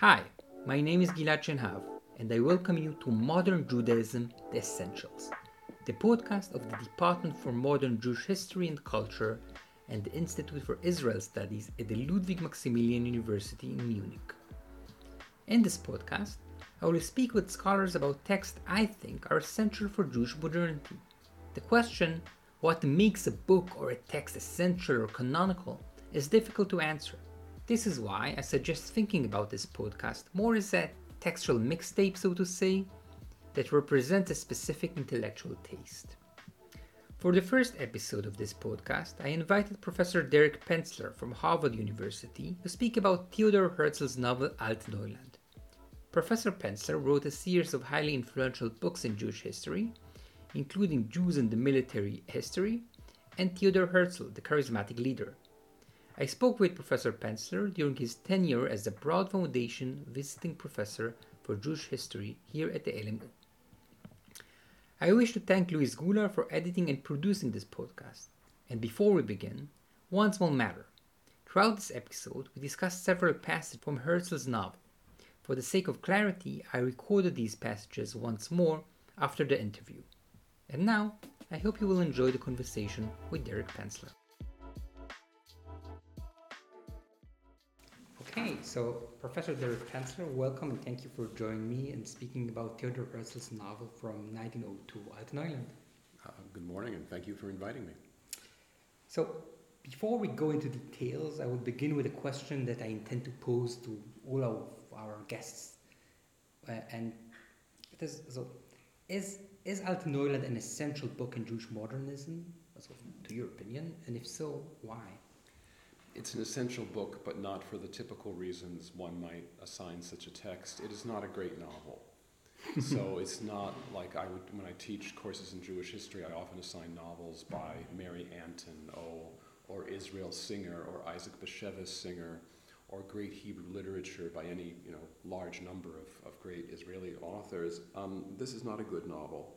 Hi, my name is Ghilad Shenhav, and I welcome you to Modern Judaism The Essentials, the podcast of the Department for Modern Jewish History and Culture and the Institute for Israel Studies at the Ludwig Maximilian University in Munich. In this podcast, I will speak with scholars about texts I think are essential for Jewish modernity. The question, what makes a book or a text essential or canonical, is difficult to answer this is why I suggest thinking about this podcast more as a textual mixtape, so to say, that represents a specific intellectual taste. For the first episode of this podcast, I invited Professor Derek Penslar from Harvard University to speak about Theodor Herzl's novel Altneuland. Professor Penslar wrote a series of highly influential books in Jewish history, including Jews and the Military History and Theodor Herzl, the Charismatic Leader, I spoke with Professor Penslar during his tenure as the Broad Foundation Visiting Professor for Jewish History here at the LMU. I wish to thank Luis Gula for editing and producing this podcast. And before we begin, one small matter. Throughout this episode, we discussed several passages from Herzl's novel. For the sake of clarity, I recorded these passages once more after the interview. And now, I hope you will enjoy the conversation with Derek Penslar. Okay, so Professor Derek Penslar, welcome and thank you for joining me and speaking about Theodore Herzl's novel from 1902, Altneuland. Uh, good morning and thank you for inviting me. So, before we go into details, I will begin with a question that I intend to pose to all of our guests. Uh, and it is, so, is, is Altneuland an essential book in Jewish modernism, so, to your opinion? And if so, why? It's an essential book, but not for the typical reasons one might assign such a text. It is not a great novel. so it's not like I would, when I teach courses in Jewish history, I often assign novels by Mary Antin, oh, or Israel Singer, or Isaac Bashevis Singer, or great Hebrew literature by any you know, large number of, of great Israeli authors. Um, this is not a good novel,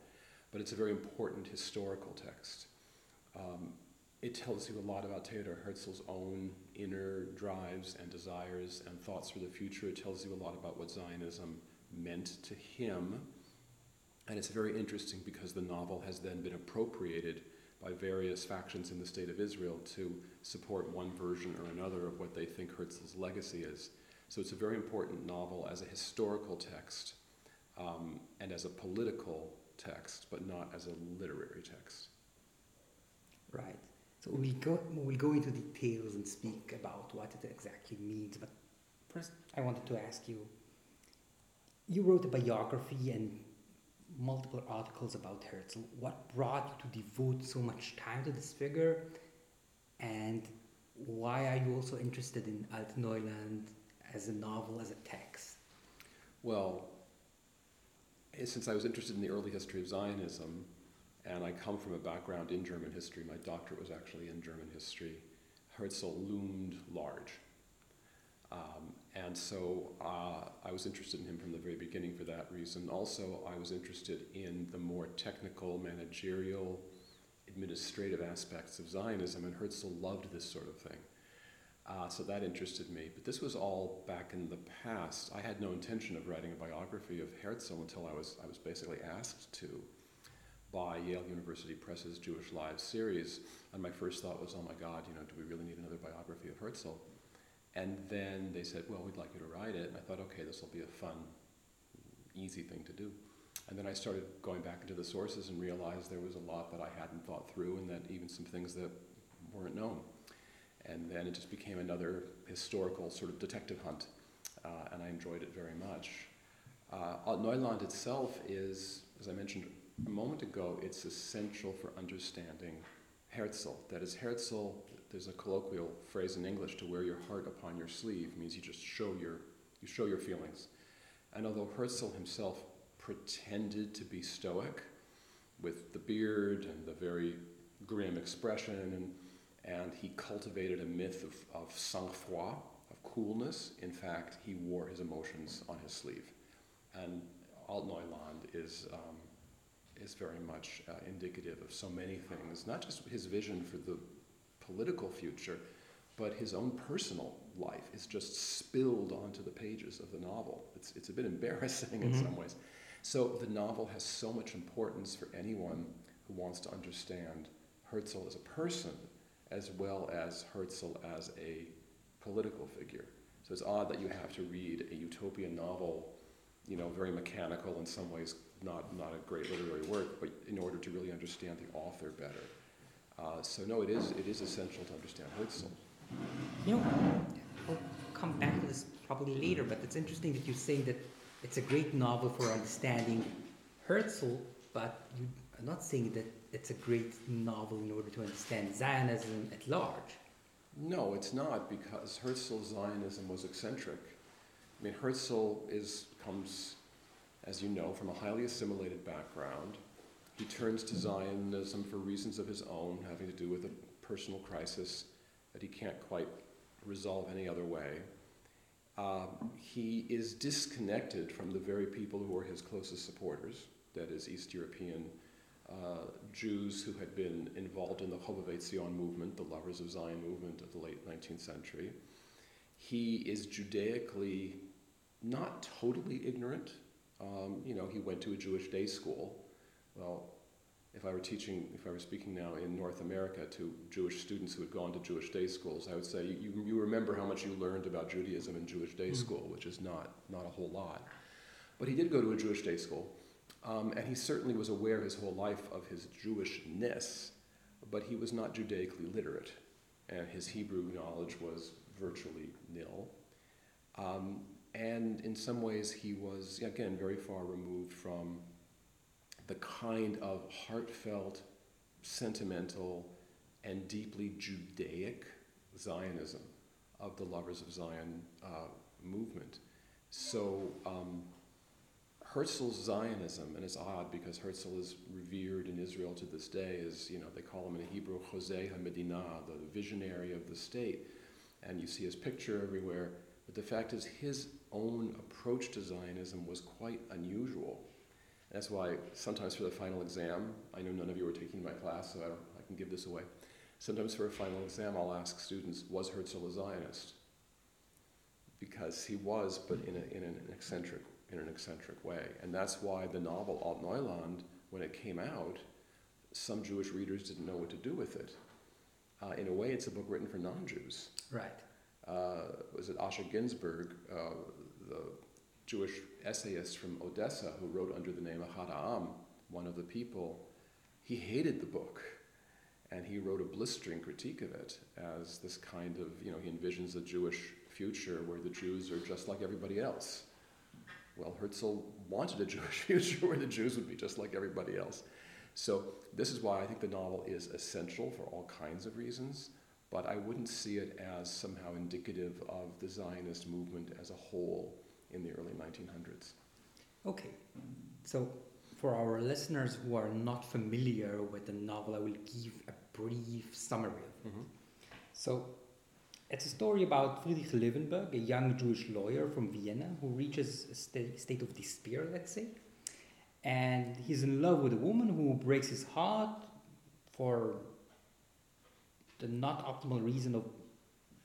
but it's a very important historical text. Um, it tells you a lot about Theodor Herzl's own inner drives and desires and thoughts for the future. It tells you a lot about what Zionism meant to him. And it's very interesting because the novel has then been appropriated by various factions in the state of Israel to support one version or another of what they think Herzl's legacy is. So it's a very important novel as a historical text um, and as a political text, but not as a literary text. Right. So we'll go, we'll go into details and speak about what it exactly means. But first, I wanted to ask you you wrote a biography and multiple articles about Herzl. What brought you to devote so much time to this figure? And why are you also interested in Altneuland as a novel, as a text? Well, eh, since I was interested in the early history of Zionism, and I come from a background in German history. My doctorate was actually in German history. Herzl loomed large. Um, and so uh, I was interested in him from the very beginning for that reason. Also, I was interested in the more technical, managerial, administrative aspects of Zionism, and Herzl loved this sort of thing. Uh, so that interested me. But this was all back in the past. I had no intention of writing a biography of Herzl until I was, I was basically asked to by Yale University Press's Jewish Lives series. And my first thought was, oh my God, you know, do we really need another biography of Herzl? And then they said, well, we'd like you to write it. And I thought, okay, this will be a fun, easy thing to do. And then I started going back into the sources and realized there was a lot that I hadn't thought through and that even some things that weren't known. And then it just became another historical sort of detective hunt, uh, and I enjoyed it very much. Uh, Neuland itself is, as I mentioned a moment ago, it's essential for understanding Herzl. That is, Herzl, there's a colloquial phrase in English to wear your heart upon your sleeve, means you just show your, you show your feelings. And although Herzl himself pretended to be stoic, with the beard and the very grim expression, and, and he cultivated a myth of, of sang-froid, of coolness, in fact, he wore his emotions on his sleeve. And Altneuland is um, is very much uh, indicative of so many things, not just his vision for the political future, but his own personal life is just spilled onto the pages of the novel. It's, it's a bit embarrassing in Mhm. some ways. So the novel has so much importance for anyone who wants to understand Herzl as a person as well as Herzl as a political figure. So it's odd that you have to read a utopian novel, you know, very mechanical in some ways, not, not a great literary work, but in order to really understand the author better. Uh, so no, it is, it is essential to understand Herzl. You know, I'll come back to this probably later, but it's interesting that you say that it's a great novel for understanding Herzl, but you are not saying that it's a great novel in order to understand Zionism at large. No, it's not because Herzl's Zionism was eccentric. I mean, Herzl is, comes, as you know, from a highly assimilated background. He turns to Zionism for reasons of his own, having to do with a personal crisis that he can't quite resolve any other way. Um, he is disconnected from the very people who are his closest supporters, that is, East European uh, Jews who had been involved in the Chovevei Zion movement, the Lovers of Zion movement of the late 19th century. He is Judaically not totally ignorant. Um, you know, he went to a Jewish day school. Well, if I were teaching, if I were speaking now in North America to Jewish students who had gone to Jewish day schools, I would say you, you remember how much you learned about Judaism in Jewish day Mm. school, which is not, not a whole lot. But he did go to a Jewish day school. Um, and he certainly was aware his whole life of his Jewishness, but he was not Judaically literate, and his Hebrew knowledge was virtually nil. Um, and in some ways, he was, again, very far removed from the kind of heartfelt, sentimental, and deeply Judaic Zionism of the Lovers of Zion uh, movement. So, um, Herzl's Zionism, and it's odd because Herzl is revered in Israel to this day as, you know, they call him in Hebrew Chozeh HaMedinah, the visionary of the state. And you see his picture everywhere. But the fact is, his own approach to Zionism was quite unusual. And that's why sometimes for the final exam, I know none of you are taking my class, so I, I can give this away. Sometimes for a final exam, I'll ask students, was Herzl a Zionist? Because he was, but in, a, in an eccentric in an eccentric way. And that's why the novel Altneuland, when it came out, some Jewish readers didn't know what to do with it. Uh, in a way, it's a book written for non Jews. Right. Uh, was it Asher Ginsberg, uh, the Jewish essayist from Odessa who wrote under the name of Ahad Ha'am, one of the people? He hated the book. And he wrote a blistering critique of it as this kind of, you know, he envisions a Jewish future where the Jews are just like everybody else. Well, Herzl wanted a Jewish future where the Jews would be just like everybody else. So, this is why I think the novel is essential for all kinds of reasons, but I wouldn't see it as somehow indicative of the Zionist movement as a whole in the early 1900s. Okay. So, for our listeners who are not familiar with the novel, I will give a brief summary of it. Mm-hmm. So, it's a story about Friedrich Löwenberg, a young Jewish lawyer from Vienna who reaches a sta- state of despair, let's say. And he's in love with a woman who breaks his heart for the not optimal reason of,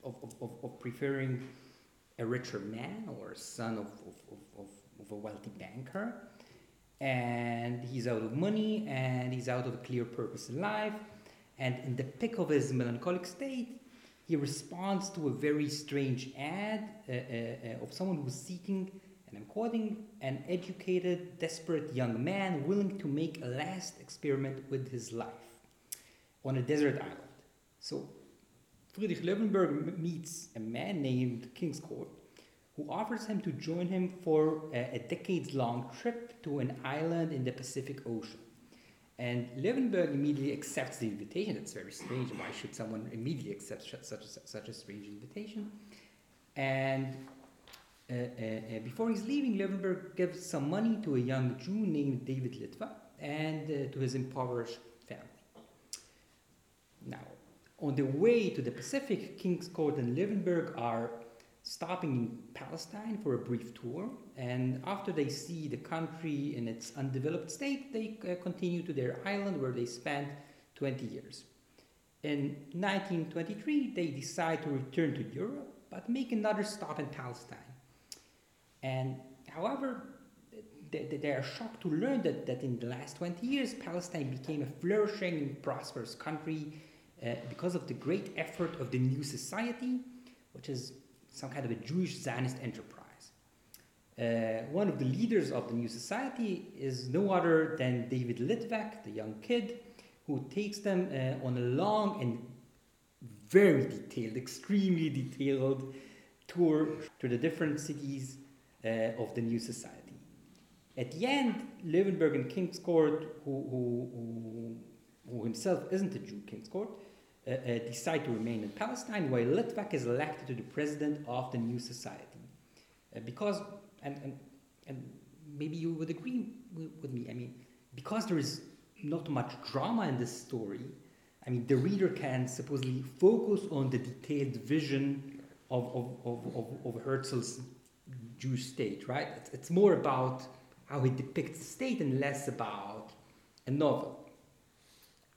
of, of, of, preferring a richer man or son of, of, of, of, of a wealthy banker. And he's out of money and he's out of a clear purpose in life. And in the peak of his melancholic state, he responds to a very strange ad uh, uh, uh, of someone who's seeking, and I'm quoting, an educated, desperate young man willing to make a last experiment with his life on a desert island. So Friedrich Löwenberg m- meets a man named Kingscourt who offers him to join him for a, a decades long trip to an island in the Pacific Ocean. And Löwenberg immediately accepts the invitation. That's very strange. Why should someone immediately accept such a, such a strange invitation? And uh, uh, uh, before he's leaving, Löwenberg gives some money to a young Jew named David Litvak and uh, to his impoverished on the way to the Pacific, Kingscourt and Löwenberg are stopping in Palestine for a brief tour, and after they see the country in its undeveloped state, they uh, continue to their island where they spent 20 years. In 1923, they decide to return to Europe but make another stop in Palestine. And however, they, they are shocked to learn that, that in the last 20 years, Palestine became a flourishing and prosperous country uh, because of the great effort of the new society, which is some kind of a Jewish Zionist enterprise. Uh, one of the leaders of the new society is no other than David Litvak, the young kid, who takes them uh, on a long and very detailed, extremely detailed tour to the different cities uh, of the new society. At the end, Löwenberg and Kingscourt, who, who, who, who himself isn't a Jew, Kingscourt, decide to remain in Palestine, while Litvak is elected to the president of the new society. Uh, because, and, and, and maybe you would agree with me, I mean, because there is not much drama in this story, I mean, the reader can supposedly focus on the detailed vision of, of, of, of, of Herzl's Jewish state, right? It's, it's more about how he depicts the state and less about a novel.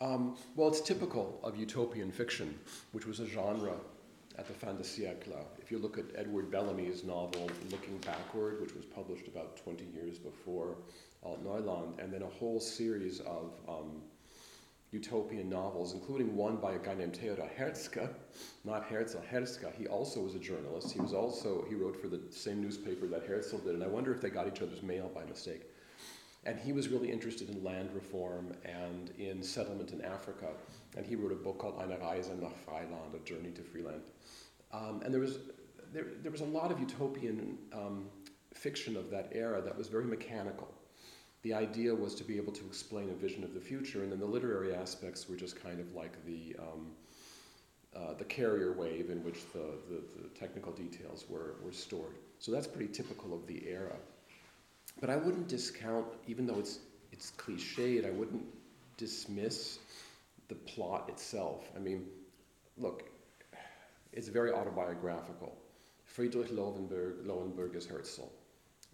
Um, well, it's typical of utopian fiction, which was a genre at the fin de siècle. If you look at Edward Bellamy's novel Looking Backward, which was published about 20 years before Altneuland, and then a whole series of um, utopian novels, including one by a guy named Theodor Hertzka, not Herzl, Hertzka. He also was a journalist. He was also, he wrote for the same newspaper that Herzl did, and I wonder if they got each other's mail by mistake. And he was really interested in land reform and in settlement in Africa. And he wrote a book called Eine Reise nach Freiland, A Journey to Freeland. Um, and there was, there, there was a lot of utopian um, fiction of that era that was very mechanical. The idea was to be able to explain a vision of the future, and then the literary aspects were just kind of like the, um, uh, the carrier wave in which the, the, the technical details were, were stored. So that's pretty typical of the era. But I wouldn't discount, even though it's, it's cliched, I wouldn't dismiss the plot itself. I mean, look, it's very autobiographical. Friedrich Lowenberg, Lowenberg is Herzl.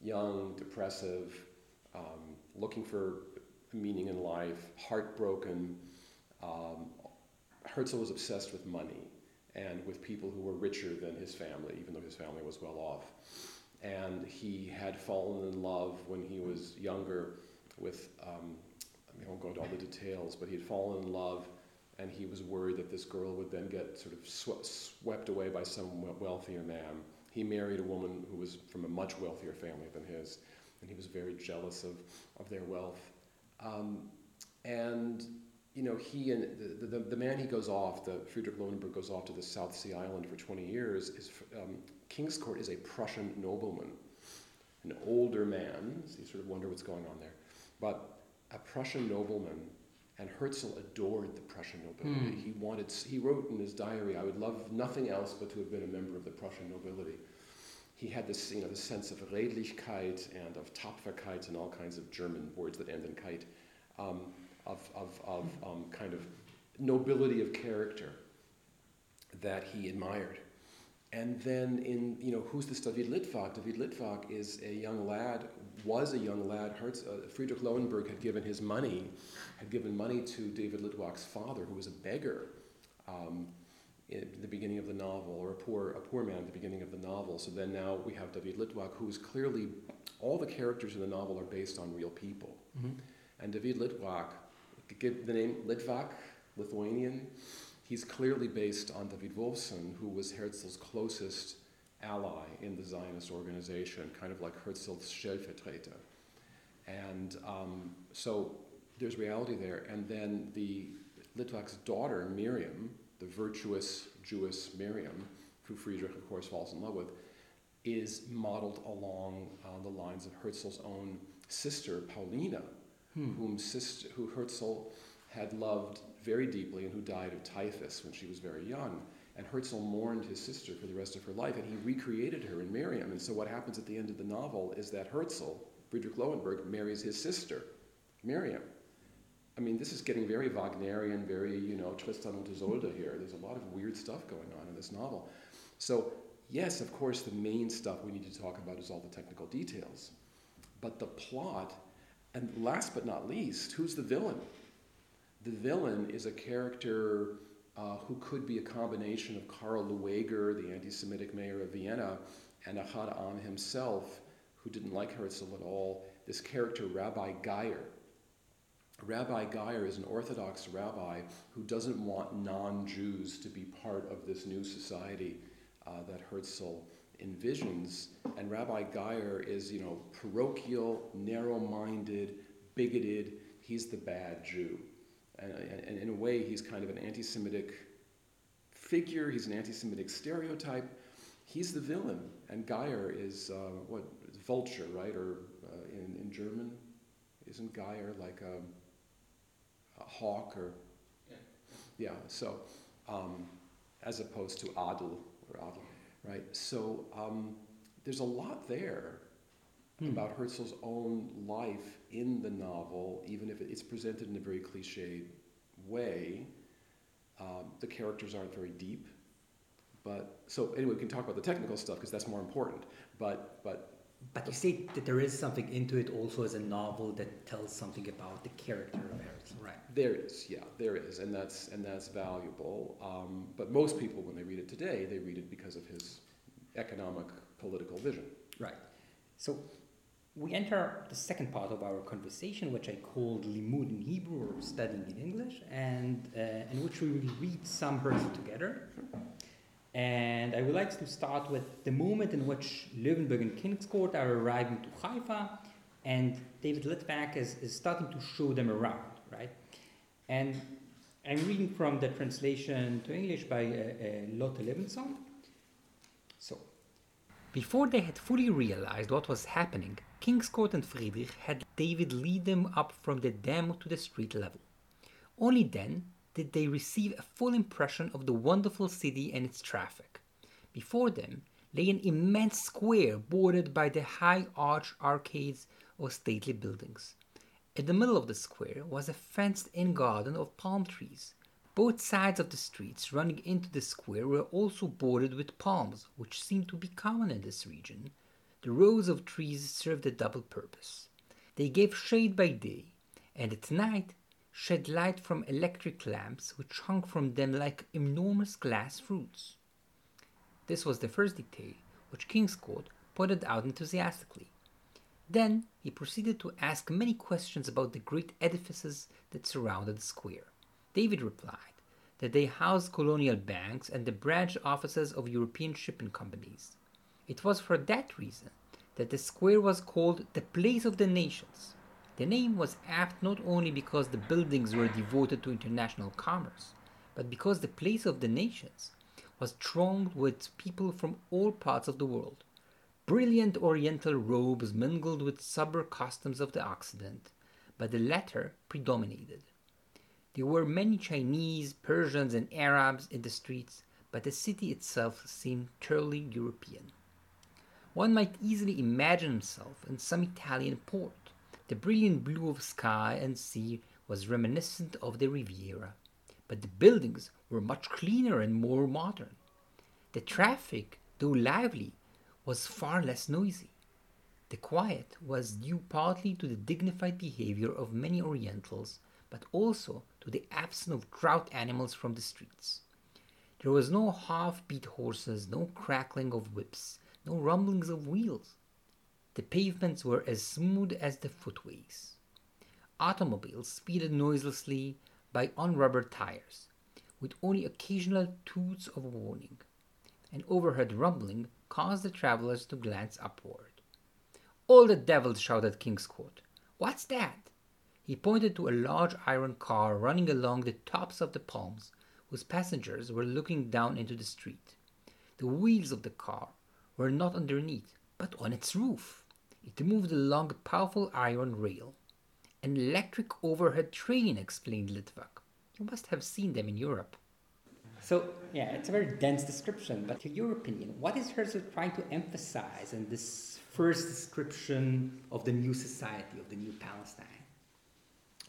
Young, depressive, um, looking for meaning in life, heartbroken. Um, Herzl was obsessed with money and with people who were richer than his family, even though his family was well off and he had fallen in love when he was younger with, um, I, won't go into all the details, but he had fallen in love and he was worried that this girl would then get sort of sw- swept away by some wealthier man. He married a woman who was from a much wealthier family than his, and he was very jealous of, of their wealth. Um, and you know, he and the, the, the, man he goes off, the Friedrich Lowenberg goes off to the South Sea Island for 20 years, is um, Kingscourt is a Prussian nobleman, an older man. So you sort of wonder what's going on there. But a Prussian nobleman, and Herzl adored the Prussian nobility. Mm. He wanted, he wrote in his diary, I would love nothing else but to have been a member of the Prussian nobility. He had this, you know, this sense of Redlichkeit and of Tapferkeit and all kinds of German words that end in kite, um, of, of, of um, kind of nobility of character that he admired. And then in, you know, who's this David Litvak? David Litvak is a young lad, was a young lad. Hertz, uh, Friedrich Lowenberg had given his money, had given money to David Litvak's father, who was a beggar um, at the beginning of the novel, or a poor, a poor man at the beginning of the novel. So then now we have David Litvak, who is clearly, all the characters in the novel are based on real people. Mm-hmm. And David Litvak, give the name Litvak, Lithuanian, he's clearly based on David Wolffsohn, who was Herzl's closest ally in the Zionist organization, kind of like Herzl's Stellvertreter. And um, so there's reality there. And then the Litvak's daughter, Miriam, the virtuous Jewess Miriam, who Friedrich, of course, falls in love with, is modeled along uh, the lines of Herzl's own sister, Paulina, hmm. whom sister, who Herzl had loved very deeply and who died of typhus when she was very young. And Herzl mourned his sister for the rest of her life, and he recreated her in Miriam. And so, what happens at the end of the novel is that Herzl, Friedrich Lowenberg, marries his sister, Miriam. I mean, this is getting very Wagnerian, very, you know, Tristan und Isolde here. There's a lot of weird stuff going on in this novel. So, yes, of course, the main stuff we need to talk about is all the technical details. But the plot, and last but not least, who's the villain? The villain is a character uh, who could be a combination of Karl Lueger, the anti Semitic mayor of Vienna, and Ahad Ha'am himself, who didn't like Herzl at all, this character, Rabbi Geyer. Rabbi Geyer is an Orthodox rabbi who doesn't want non Jews to be part of this new society uh, that Herzl envisions. And Rabbi Geyer is, you know, parochial, narrow minded, bigoted. He's the bad Jew. And, and, in a way, he's kind of an anti Semitic figure, he's an anti Semitic stereotype. He's the villain. And Geyer is uh, what? Vulture, right? Or uh, in, in German? Isn't Geyer like a, a hawk or. Yeah, yeah so um, as opposed to Adel or Adel, right? So um, there's a lot there hmm. about Herzl's own life in the novel, even if it's presented in a very cliched way. Um, the characters aren't very deep, but so anyway, we can talk about the technical stuff because that's more important. But but but you say that there is something into it also as a novel that tells something about the character of Herzl, right? There is, yeah, there is, and that's and that's valuable. Um, but most people, when they read it today, they read it because of his economic political vision. Right. So we enter the second part of our conversation, which I called Limud in Hebrew or studying in English, and uh, in which we will read some Herzl together. And I would like to start with the moment in which Löwenberg and Kingscourt are arriving to Haifa, and David Litvak is, is starting to show them around, right? And I'm reading from the translation to English by uh, uh, Lotta Levensohn. So, before they had fully realized what was happening, Kingscourt and Friedrich had David lead them up from the dam to the street level. Only then did they receive a full impression of the wonderful city and its traffic. Before them lay an immense square bordered by the high arched arcades of stately buildings. In the middle of the square was a fenced in garden of palm trees, both sides of the streets running into the square were also bordered with palms, which seemed to be common in this region. The rows of trees served a double purpose. They gave shade by day, and at night shed light from electric lamps which hung from them like enormous glass fruits. This was the first detail which Kingscourt pointed out enthusiastically. Then he proceeded to ask many questions about the great edifices that surrounded the square. David replied that they housed colonial banks and the branch offices of European shipping companies. It was for that reason that the square was called the Place of the Nations. The name was apt not only because the buildings were devoted to international commerce, but because the Place of the Nations was thronged with people from all parts of the world. Brilliant Oriental robes mingled with sober customs of the Occident, but the latter predominated. There were many Chinese, Persians, and Arabs in the streets, but the city itself seemed thoroughly European. One might easily imagine himself in some Italian port. The brilliant blue of sky and sea was reminiscent of the Riviera, but the buildings were much cleaner and more modern. The traffic, though lively, was far less noisy. The quiet was due partly to the dignified behavior of many Orientals, but also to the absence of drought animals from the streets. There was no half beat horses, no crackling of whips, no rumblings of wheels. The pavements were as smooth as the footways. Automobiles speeded noiselessly by on rubber tires, with only occasional toots of warning. An overhead rumbling caused the travelers to glance upward. All the devils shouted Kingscourt. What's that? He pointed to a large iron car running along the tops of the palms, whose passengers were looking down into the street. The wheels of the car were not underneath, but on its roof. It moved along a powerful iron rail. An electric overhead train, explained Litvak. You must have seen them in Europe. So, yeah, it's a very dense description, but in your opinion, what is Herzl trying to emphasize in this first description of the new society, of the new Palestine?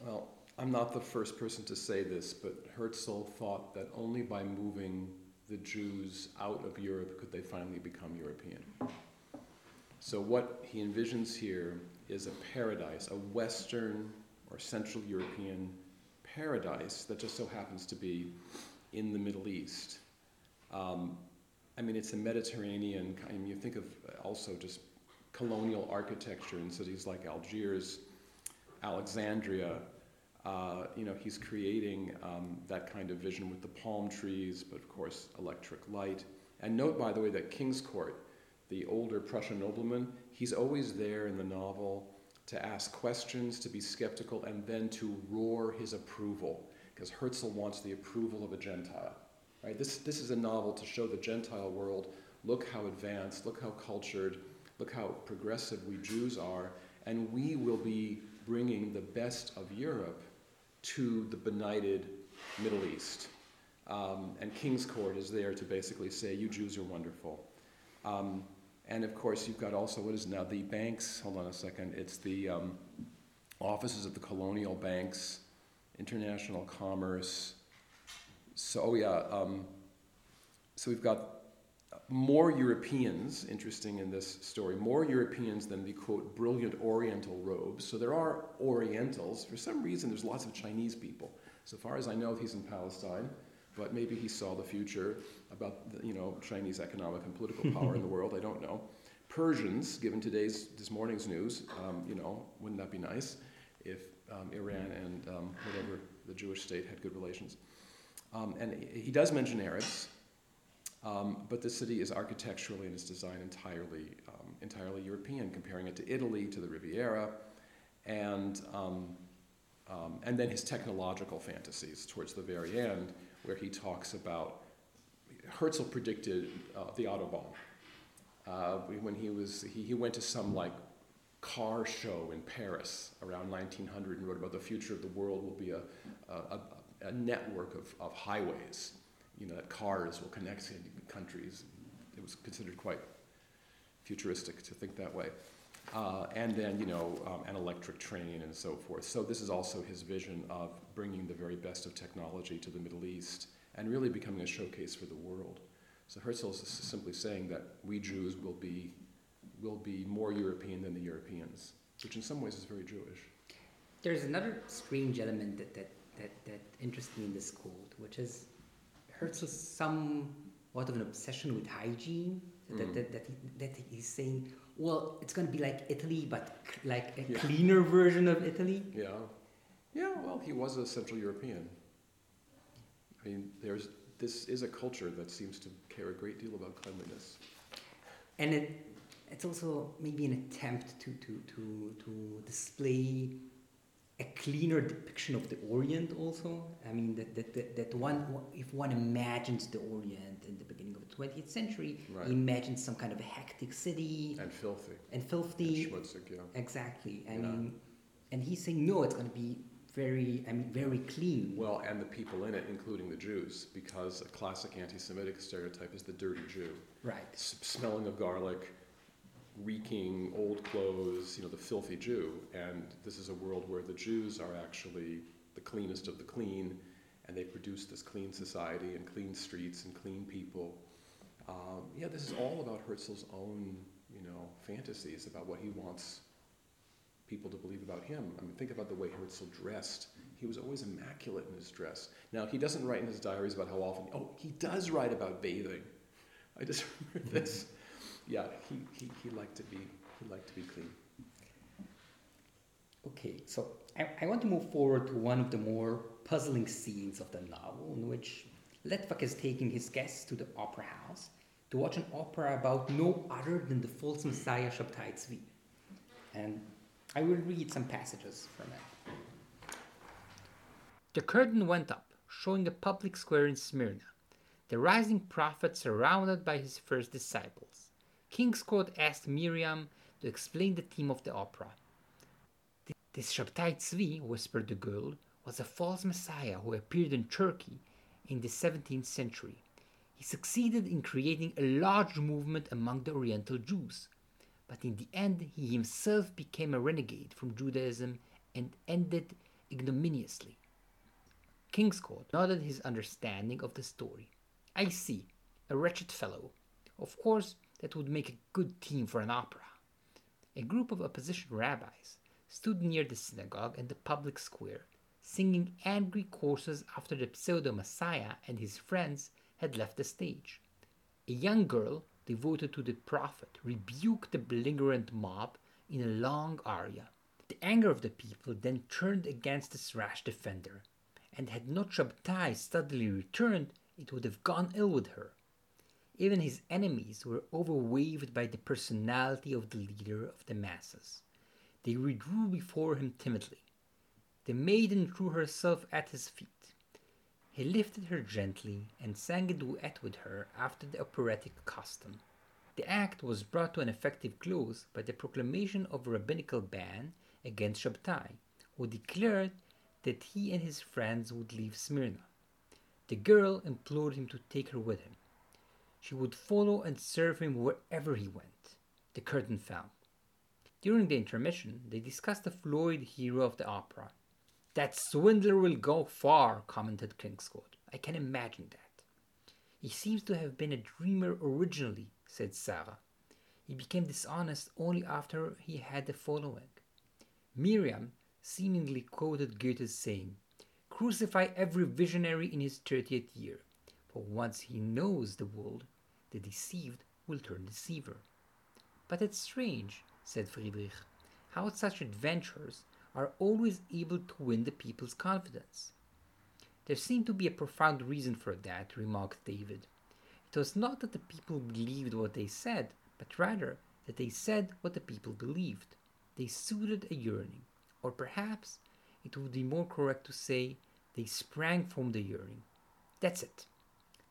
Well, I'm not the first person to say this, but Herzl thought that only by moving the Jews out of Europe could they finally become European. So, what he envisions here is a paradise, a Western or Central European paradise that just so happens to be in the Middle East. Um, I mean, it's a Mediterranean. I mean, you think of also just colonial architecture in cities like Algiers, Alexandria. Uh, you know, he's creating um, that kind of vision with the palm trees, but of course, electric light. And note, by the way, that Kingscourt, the older Prussian nobleman, he's always there in the novel to ask questions, to be skeptical, and then to roar his approval, because Herzl wants the approval of a Gentile. Right? This, this is a novel to show the Gentile world look how advanced, look how cultured, look how progressive we Jews are, and we will be bringing the best of Europe to the benighted Middle East. Um, and Kingscourt is there to basically say, You Jews are wonderful. Um, and of course, you've got also what is now the banks. Hold on a second. It's the um, offices of the colonial banks, international commerce. So, oh yeah, um, so we've got more Europeans, interesting in this story, more Europeans than the quote brilliant Oriental robes. So there are Orientals. For some reason, there's lots of Chinese people. So far as I know, he's in Palestine, but maybe he saw the future about the, you know Chinese economic and political power in the world. I don't know. Persians, given today's this morning's news, um, you know, wouldn't that be nice if um, Iran and um, whatever the Jewish state had good relations? Um, and he does mention Arabs. Um, but the city is architecturally and its design entirely, um, entirely European, comparing it to Italy, to the Riviera, and, um, um, and then his technological fantasies towards the very end, where he talks about Herzl predicted uh, the Autobahn. Uh, when he was, he, he went to some like car show in Paris around 1900 and wrote about the future of the world will be a, a, a, a network of, of highways you know, that cars will connect countries. It was considered quite futuristic to think that way. Uh, and then, you know, um, an electric train and so forth. So this is also his vision of bringing the very best of technology to the Middle East and really becoming a showcase for the world. So Herzl is simply saying that we Jews will be, will be more European than the Europeans, which in some ways is very Jewish. There's another strange element that, that, that, that interests me in this quote, which is Herzl somewhat of an obsession with hygiene. Mm. That, that, that, that he's saying, well, it's going to be like Italy, but like a yeah. cleaner version of Italy. Yeah. Yeah, well, he was a Central European. I mean, there's, this is a culture that seems to care a great deal about cleanliness. And it, it's also maybe an attempt to, to, to, to display a cleaner depiction of the Orient also. I mean, that, that, that, that one, if one imagines the Orient in the beginning of the 20th century, right. imagines some kind of a hectic city. And filthy. And filthy. And schmutzig, yeah. Exactly. I yeah. mean, and he's saying, no, it's going to be very, I mean, very clean. Well, and the people in it, including the Jews, because a classic anti-Semitic stereotype is the dirty Jew. Right. S- smelling of garlic, reeking old clothes, you know, the filthy Jew. And this is a world where the Jews are actually the cleanest of the clean, and they produce this clean society and clean streets and clean people. Um, yeah, this is all about Herzl's own, you know, fantasies about what he wants people to believe about him. I mean, think about the way Herzl dressed. He was always immaculate in his dress. Now, he doesn't write in his diaries about how often, oh, he does write about bathing. I just remember this yeah, he, he, he liked to be he liked to be clean. Okay, so I, I want to move forward to one of the more puzzling scenes of the novel, in which Litvak is taking his guests to the opera house to watch an opera about no other than the false messiah Shabtai Tzvi. And I will read some passages from it. The curtain went up, showing a public square in Smyrna, the rising prophet surrounded by his first disciples. Kingscourt asked Miriam to explain the theme of the opera. This Shabtai Tzvi, whispered the girl, was a false messiah who appeared in Turkey in the 17th century. He succeeded in creating a large movement among the Oriental Jews, but in the end he himself became a renegade from Judaism and ended ignominiously. Kingscourt nodded his understanding of the story. I see, a wretched fellow. Of course, that would make a good theme for an opera. A group of opposition rabbis stood near the synagogue and the public square, singing angry courses after the pseudo Messiah and his friends had left the stage. A young girl devoted to the prophet rebuked the belligerent mob in a long aria. The anger of the people then turned against this rash defender, and had not Shabtai suddenly returned, it would have gone ill with her. Even his enemies were overwhelmed by the personality of the leader of the masses. They withdrew before him timidly. The maiden threw herself at his feet. He lifted her gently and sang a duet with her after the operatic custom. The act was brought to an effective close by the proclamation of a rabbinical ban against Shabtai, who declared that he and his friends would leave Smyrna. The girl implored him to take her with him. She would follow and serve him wherever he went. The curtain fell. During the intermission, they discussed the florid hero of the opera. That swindler will go far, commented Kingscote. I can imagine that. He seems to have been a dreamer originally, said Sarah. He became dishonest only after he had a following. Miriam seemingly quoted Goethe's saying, Crucify every visionary in his thirtieth year, for once he knows the world, the deceived will turn deceiver. But it's strange, said Friedrich, how such adventurers are always able to win the people's confidence. There seemed to be a profound reason for that, remarked David. It was not that the people believed what they said, but rather that they said what the people believed. They suited a yearning, or perhaps it would be more correct to say they sprang from the yearning. That's it.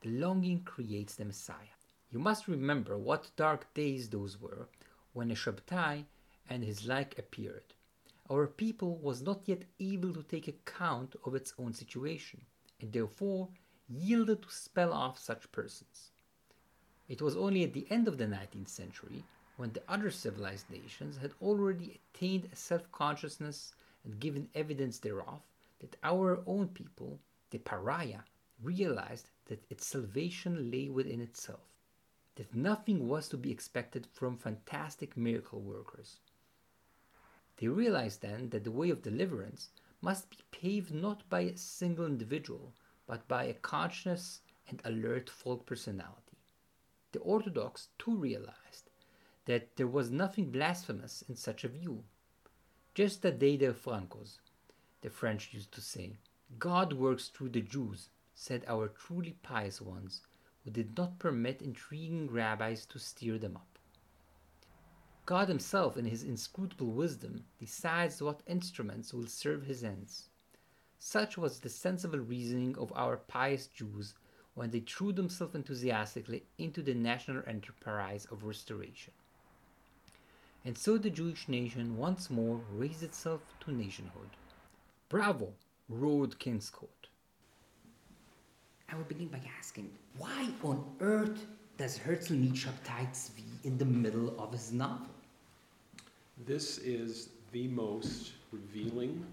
The longing creates the Messiah. You must remember what dark days those were when a Shabtai and his like appeared. Our people was not yet able to take account of its own situation, and therefore yielded to spell off such persons. It was only at the end of the 19th century, when the other civilized nations had already attained a self consciousness and given evidence thereof, that our own people, the pariah, realized that its salvation lay within itself, that nothing was to be expected from fantastic miracle workers. They realized then that the way of deliverance must be paved not by a single individual, but by a conscious and alert folk personality. The Orthodox too realized that there was nothing blasphemous in such a view. Gesta Dei per Francos, the French used to say. God works through the Jews, said our truly pious ones, who did not permit intriguing rabbis to steer them up. God Himself, in His inscrutable wisdom, decides what instruments will serve His ends. Such was the sensible reasoning of our pious Jews when they threw themselves enthusiastically into the national enterprise of restoration. And so the Jewish nation once more raised itself to nationhood. Bravo, roared Kingscote. I will begin by asking, why on earth does Herzl need Shabtai in the middle of his novel? This is the most revealing,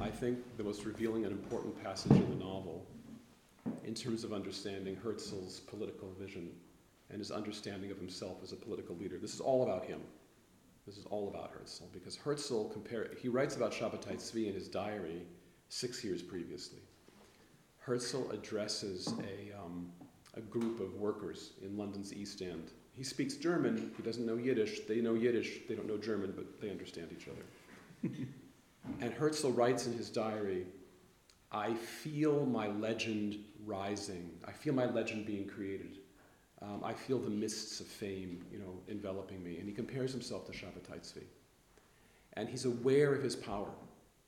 I think, the most revealing and important passage in the novel in terms of understanding Herzl's political vision and his understanding of himself as a political leader. This is all about him. This is all about Herzl because Herzl compare he writes about Shabbatai Tzvi in his diary six years previously. Herzl addresses a, um, a group of workers in London's East End he speaks German. He doesn't know Yiddish. They know Yiddish. They don't know German, but they understand each other. and Herzl writes in his diary, I feel my legend rising. I feel my legend being created. Um, I feel the mists of fame, you know, enveloping me. And he compares himself to Shabbatai Tzvi. And he's aware of his power,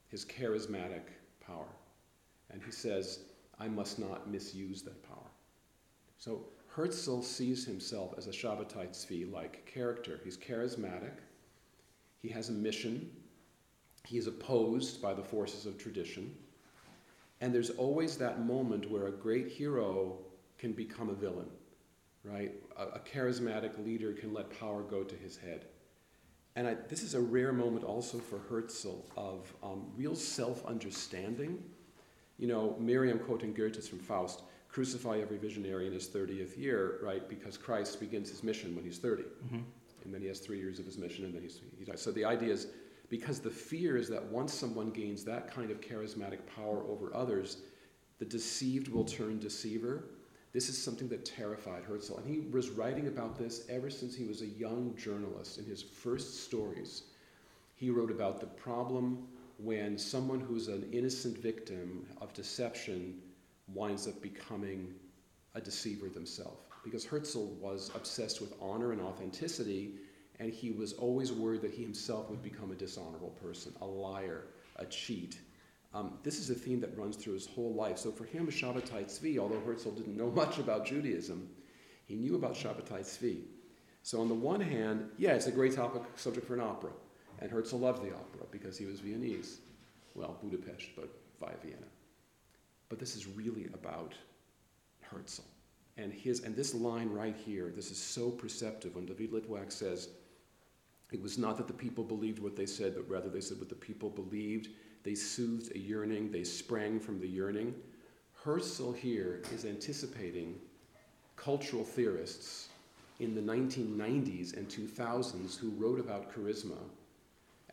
his charismatic power. And he says, I must not misuse that power. So Herzl sees himself as a Shabbatai Tzvi like character. He's charismatic, he has a mission, he is opposed by the forces of tradition, and there's always that moment where a great hero can become a villain, right? A, a charismatic leader can let power go to his head. And I, this is a rare moment also for Herzl of um, real self understanding. You know, Miriam quoting Goethe's from Faust crucify every visionary in his 30th year, right? Because Christ begins his mission when he's 30. Mm-hmm. And then he has three years of his mission, and then he's, he dies. So the idea is Because the fear is that once someone gains that kind of charismatic power over others, the deceived will turn deceiver. This is something that terrified Herzl. And he was writing about this ever since he was a young journalist. In his first stories, he wrote about the problem when someone who's an innocent victim of deception winds up becoming a deceiver themselves. Because Herzl was obsessed with honor and authenticity, and he was always worried that he himself would become a dishonorable person, a liar, a cheat. Um, this is a theme that runs through his whole life. So for him, Shabbatai Tzvi, although Herzl didn't know much about Judaism, he knew about Shabbatai Tzvi. So on the one hand, yeah, it's a great topic subject for an opera. And Herzl loved the opera because he was Viennese. Well, Budapest, but via Vienna. But this is really about Herzl. And, his, and this line right here, this is so perceptive when David Litvak says, it was not that the people believed what they said, but rather they said what the people believed. They soothed a yearning, they sprang from the yearning. Herzl here is anticipating cultural theorists in the 1990s and 2000s who wrote about charisma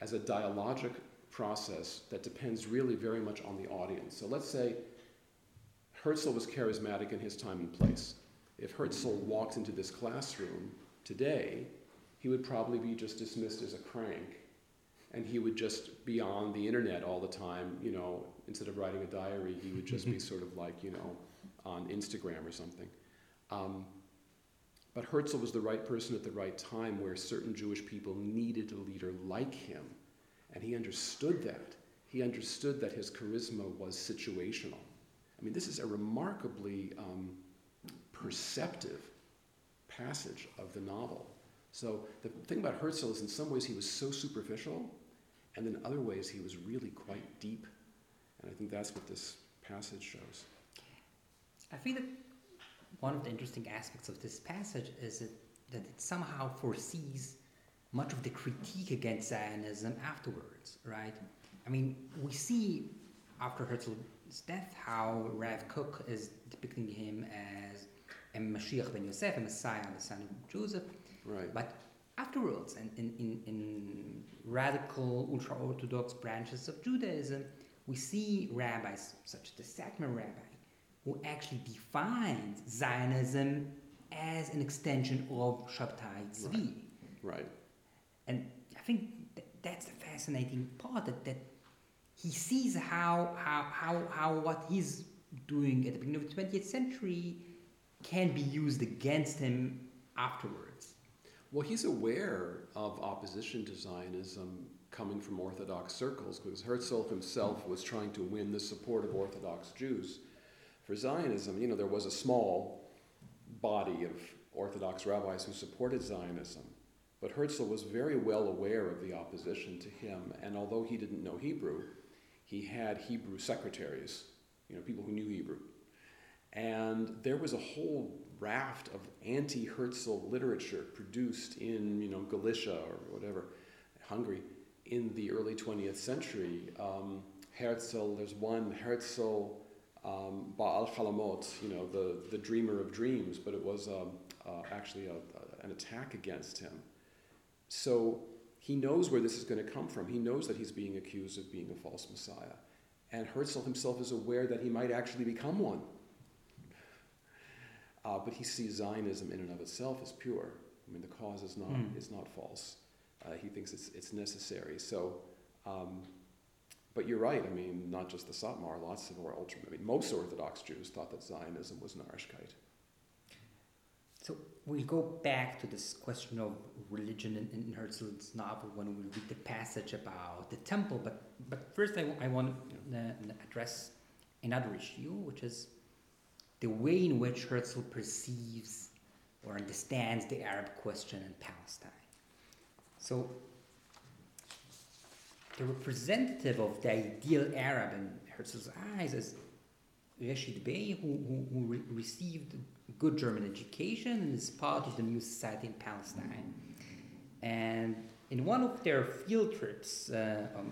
as a dialogic process that depends really very much on the audience. So let's say Herzl was charismatic in his time and place. If Herzl walked into this classroom today, he would probably be just dismissed as a crank. And he would just be on the internet all the time, you know, instead of writing a diary, he would just be sort of like, you know, on Instagram or something. Um, but Herzl was the right person at the right time where certain Jewish people needed a leader like him. And he understood that. He understood that his charisma was situational. I mean, this is a remarkably um, perceptive passage of the novel. So the thing about Herzl is, in some ways, he was so superficial, and in other ways, he was really quite deep. And I think that's what this passage shows. I think that one of the interesting aspects of this passage is that, that it somehow foresees much of the critique against Zionism afterwards, right? I mean, we see after Herzl's death how Rav Kook is depicting him as a Mashiach ben Yosef, a Messiah, the son of Joseph. Right. But afterwards, and in, in, in radical, ultra Orthodox branches of Judaism, we see rabbis, such as the Satmar rabbi, who actually defined Zionism as an extension of Shabtai Tzvi. Right. right. And I think th- that's the fascinating part that, that he sees how, how, how, how what he's doing at the beginning of the 20th century can be used against him afterwards. Well, he's aware of opposition to Zionism coming from Orthodox circles because Herzl himself was trying to win the support of Orthodox Jews for Zionism. You know, there was a small body of Orthodox rabbis who supported Zionism, but Herzl was very well aware of the opposition to him, and although he didn't know Hebrew, he had Hebrew secretaries, you know, people who knew Hebrew. And there was a whole raft of anti-Herzl literature produced in, you know, Galicia or whatever, Hungary, in the early 20th century. Um, Herzl, there's one Herzl um, Baal Halamot, you know, the, the dreamer of dreams, but it was um, uh, actually a, a, an attack against him. So he knows where this is going to come from. He knows that he's being accused of being a false Messiah. And Herzl himself is aware that he might actually become one. Uh, but he sees Zionism in and of itself as pure. I mean, the cause is not, mm. is not false. Uh, he thinks it's, it's necessary. So, um, but you're right. I mean, not just the Satmar, lots of our ultra, I mean, most Orthodox Jews thought that Zionism was an Narishkeit. So we'll go back to this question of religion in, in Herzl's novel when we read the passage about the temple. But but first, I, I want to uh, address another issue, which is the way in which Herzl perceives or understands the Arab question in Palestine. So the representative of the ideal Arab in Herzl's eyes is Rashid Bey, who, who, who re- received good German education and is part of the new society in Palestine. And in one of their field trips, uh, um,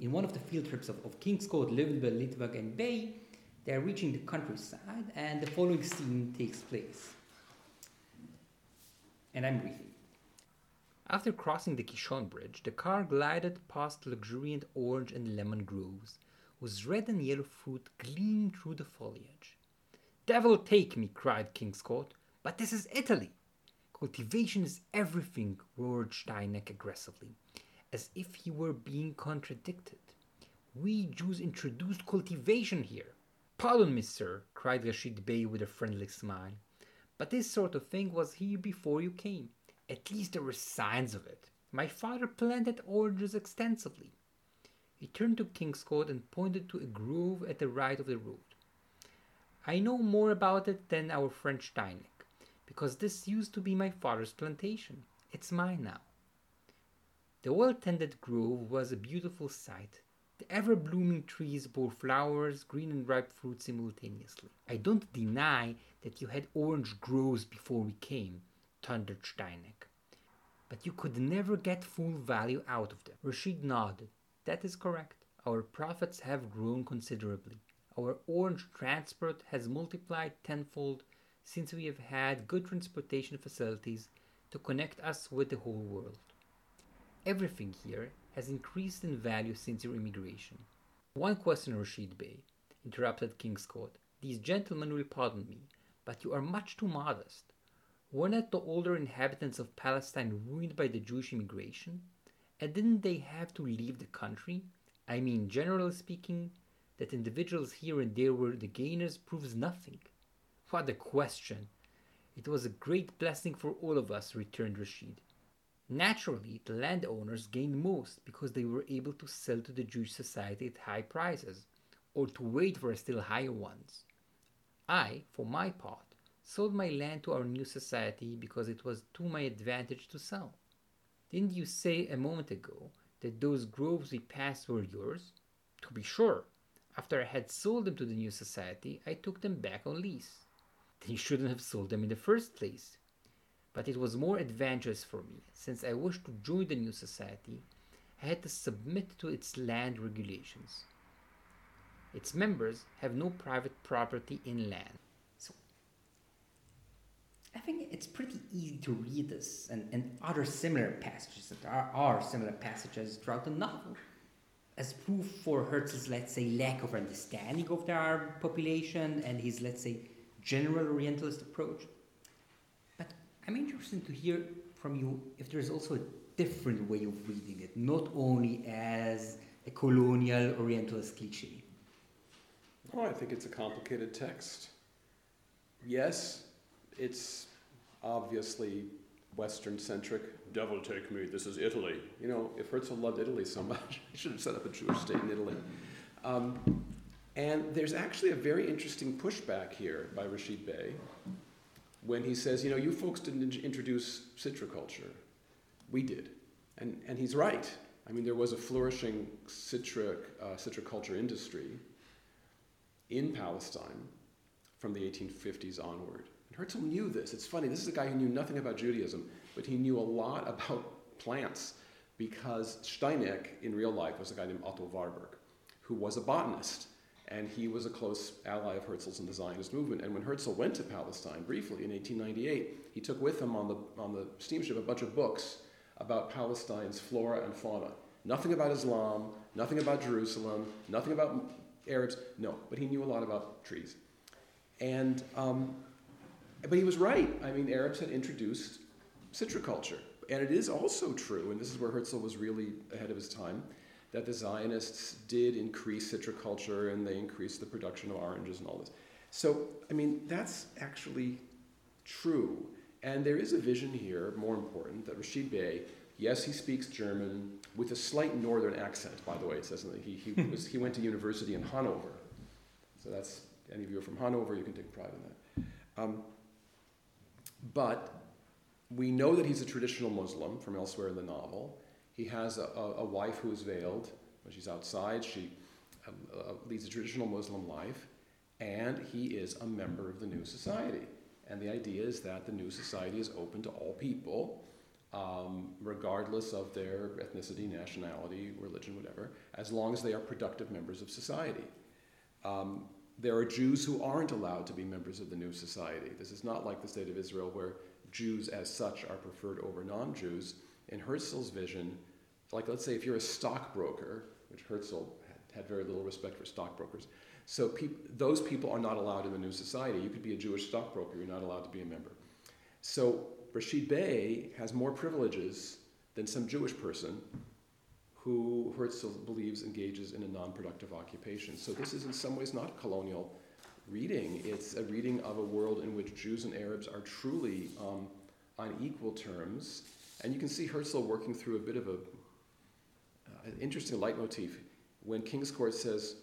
in, one of the field trips of, of Kingscourt, Liverpool, Litvak, and Bey, they are reaching the countryside, and the following scene takes place. And I'm reading. After crossing the Kishon Bridge, the car glided past luxuriant orange and lemon groves, whose red and yellow fruit gleamed through the foliage. Devil take me, cried Kingscourt, but this is Italy. Cultivation is everything, roared Steineck aggressively, as if he were being contradicted. We Jews introduced cultivation here. Pardon me, sir, cried Rashid Bey with a friendly smile, but this sort of thing was here before you came. At least there were signs of it. My father planted oranges extensively. He turned to Kingscourt and pointed to a grove at the right of the road. I know more about it than our French Steineck, because this used to be my father's plantation. It's mine now. The well tended grove was a beautiful sight, the ever blooming trees bore flowers, green and ripe fruit simultaneously. I don't deny that you had orange groves before we came, thundered Steineck. But you could never get full value out of them. Rashid nodded. That is correct. Our profits have grown considerably. Our orange transport has multiplied tenfold since we have had good transportation facilities to connect us with the whole world. Everything here has increased in value since your immigration. One question, Rashid Bey, interrupted Kingscourt. These gentlemen will pardon me, but you are much too modest. Were not the older inhabitants of Palestine ruined by the Jewish immigration? And didn't they have to leave the country? I mean, generally speaking, that individuals here and there were the gainers proves nothing. What a question! It was a great blessing for all of us, returned Rashid. Naturally, the landowners gained most because they were able to sell to the Jewish society at high prices, or to wait for still higher ones. I, for my part, sold my land to our new society because it was to my advantage to sell. Didn't you say a moment ago that those groves we passed were yours? To be sure. After I had sold them to the new society, I took them back on lease. Then you shouldn't have sold them in the first place but it was more advantageous for me, since I wished to join the new society, I had to submit to its land regulations. Its members have no private property in land. So, I think it's pretty easy to read this and, and other similar passages that are, are similar passages throughout the novel as proof for Herzl's, let's say, lack of understanding of the Arab population and his, let's say, general Orientalist approach. But I'm interested to hear from you if there's also a different way of reading it, not only as a colonial Orientalist cliche. Oh, I think it's a complicated text. Yes, it's obviously Western centric. Devil take me, this is Italy. You know, if Herzl loved Italy so much, he should have set up a Jewish state in Italy. Um, and there's actually a very interesting pushback here by Rashid Bey when he says, you know, you folks didn't introduce citriculture. We did. And, and he's right. I mean, there was a flourishing citric, uh, citriculture industry in Palestine from the 1850s onward. Herzl knew this. It's funny, this is a guy who knew nothing about Judaism, but he knew a lot about plants because Steineck in real life was a guy named Otto Warburg, who was a botanist and he was a close ally of Herzl's in the Zionist movement. And when Herzl went to Palestine briefly in 1898, he took with him on the, on the steamship a bunch of books about Palestine's flora and fauna. Nothing about Islam, nothing about Jerusalem, nothing about Arabs, no, but he knew a lot about trees. And, um, but he was right. I mean, Arabs had introduced citriculture. And it is also true, and this is where Herzl was really ahead of his time, that the Zionists did increase citriculture and they increased the production of oranges and all this. So, I mean, that's actually true. And there is a vision here, more important, that Rashid Bey, yes, he speaks German with a slight northern accent, by the way. It says that he, he, was, he went to university in Hanover. So that's, any of you are from Hanover, you can take pride in that. Um, but we know that he's a traditional Muslim from elsewhere in the novel. He has a, a, a wife who is veiled. When she's outside, she uh, uh, leads a traditional Muslim life, and he is a member of the new society. And the idea is that the new society is open to all people, um, regardless of their ethnicity, nationality, religion, whatever, as long as they are productive members of society. Um, there are Jews who aren't allowed to be members of the new society. This is not like the state of Israel where Jews as such are preferred over non Jews In Herzl's vision, like let's say if you're a stockbroker, which Herzl had, very little respect for stockbrokers, so peop- those people are not allowed in the new society. You could be a Jewish stockbroker, you're not allowed to be a member. So Rashid Bey has more privileges than some Jewish person who Herzl believes engages in a non productive occupation. So this is in some ways not colonial reading, it's a reading of a world in which Jews and Arabs are truly um, on equal terms. And you can see Herzl working through a bit of a, uh, an interesting leitmotif. When Kingscourt says,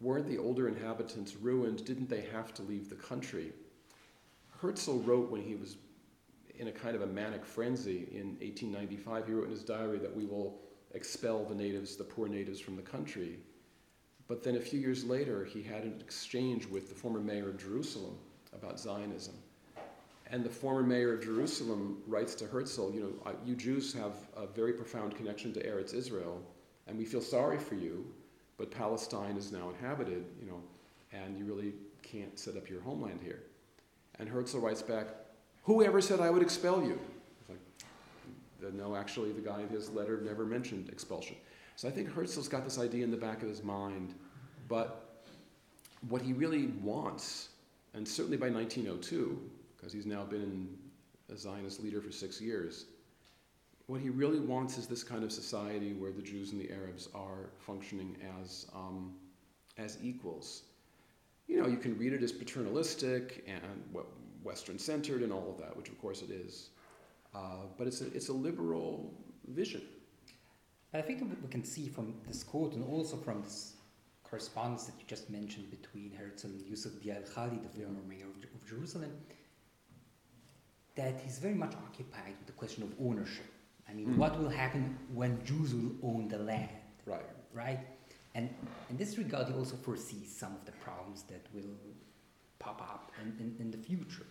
Weren't the older inhabitants ruined? Didn't they have to leave the country? Herzl wrote when he was in a kind of a manic frenzy in 1895, he wrote in his diary that we will expel the natives, the poor natives, from the country. But then a few years later, he had an exchange with the former mayor of Jerusalem about Zionism. And the former mayor of Jerusalem writes to Herzl, you know, you Jews have a very profound connection to Eretz Israel, and we feel sorry for you, but Palestine is now inhabited, you know, and you really can't set up your homeland here. And Herzl writes back, Whoever said I would expel you? No, actually, the guy in his letter never mentioned expulsion. So I think Herzl's got this idea in the back of his mind, but what he really wants, and certainly by 1902, because he's now been a Zionist leader for six years, what he really wants is this kind of society where the Jews and the Arabs are functioning as, um, as equals. You know, you can read it as paternalistic and Western centered and all of that, which of course it is. Uh, but it's a, it's a liberal vision. I think we can see from this quote and also from this correspondence that you just mentioned between Herzl and Yusuf Dia al-Khali, the former yeah. mayor of, of Jerusalem, that he's very much occupied with the question of ownership. I mean, mm. what will happen when Jews will own the land? Right. Right? And in this regard, he also foresees some of the problems that will pop up in, in, in the future,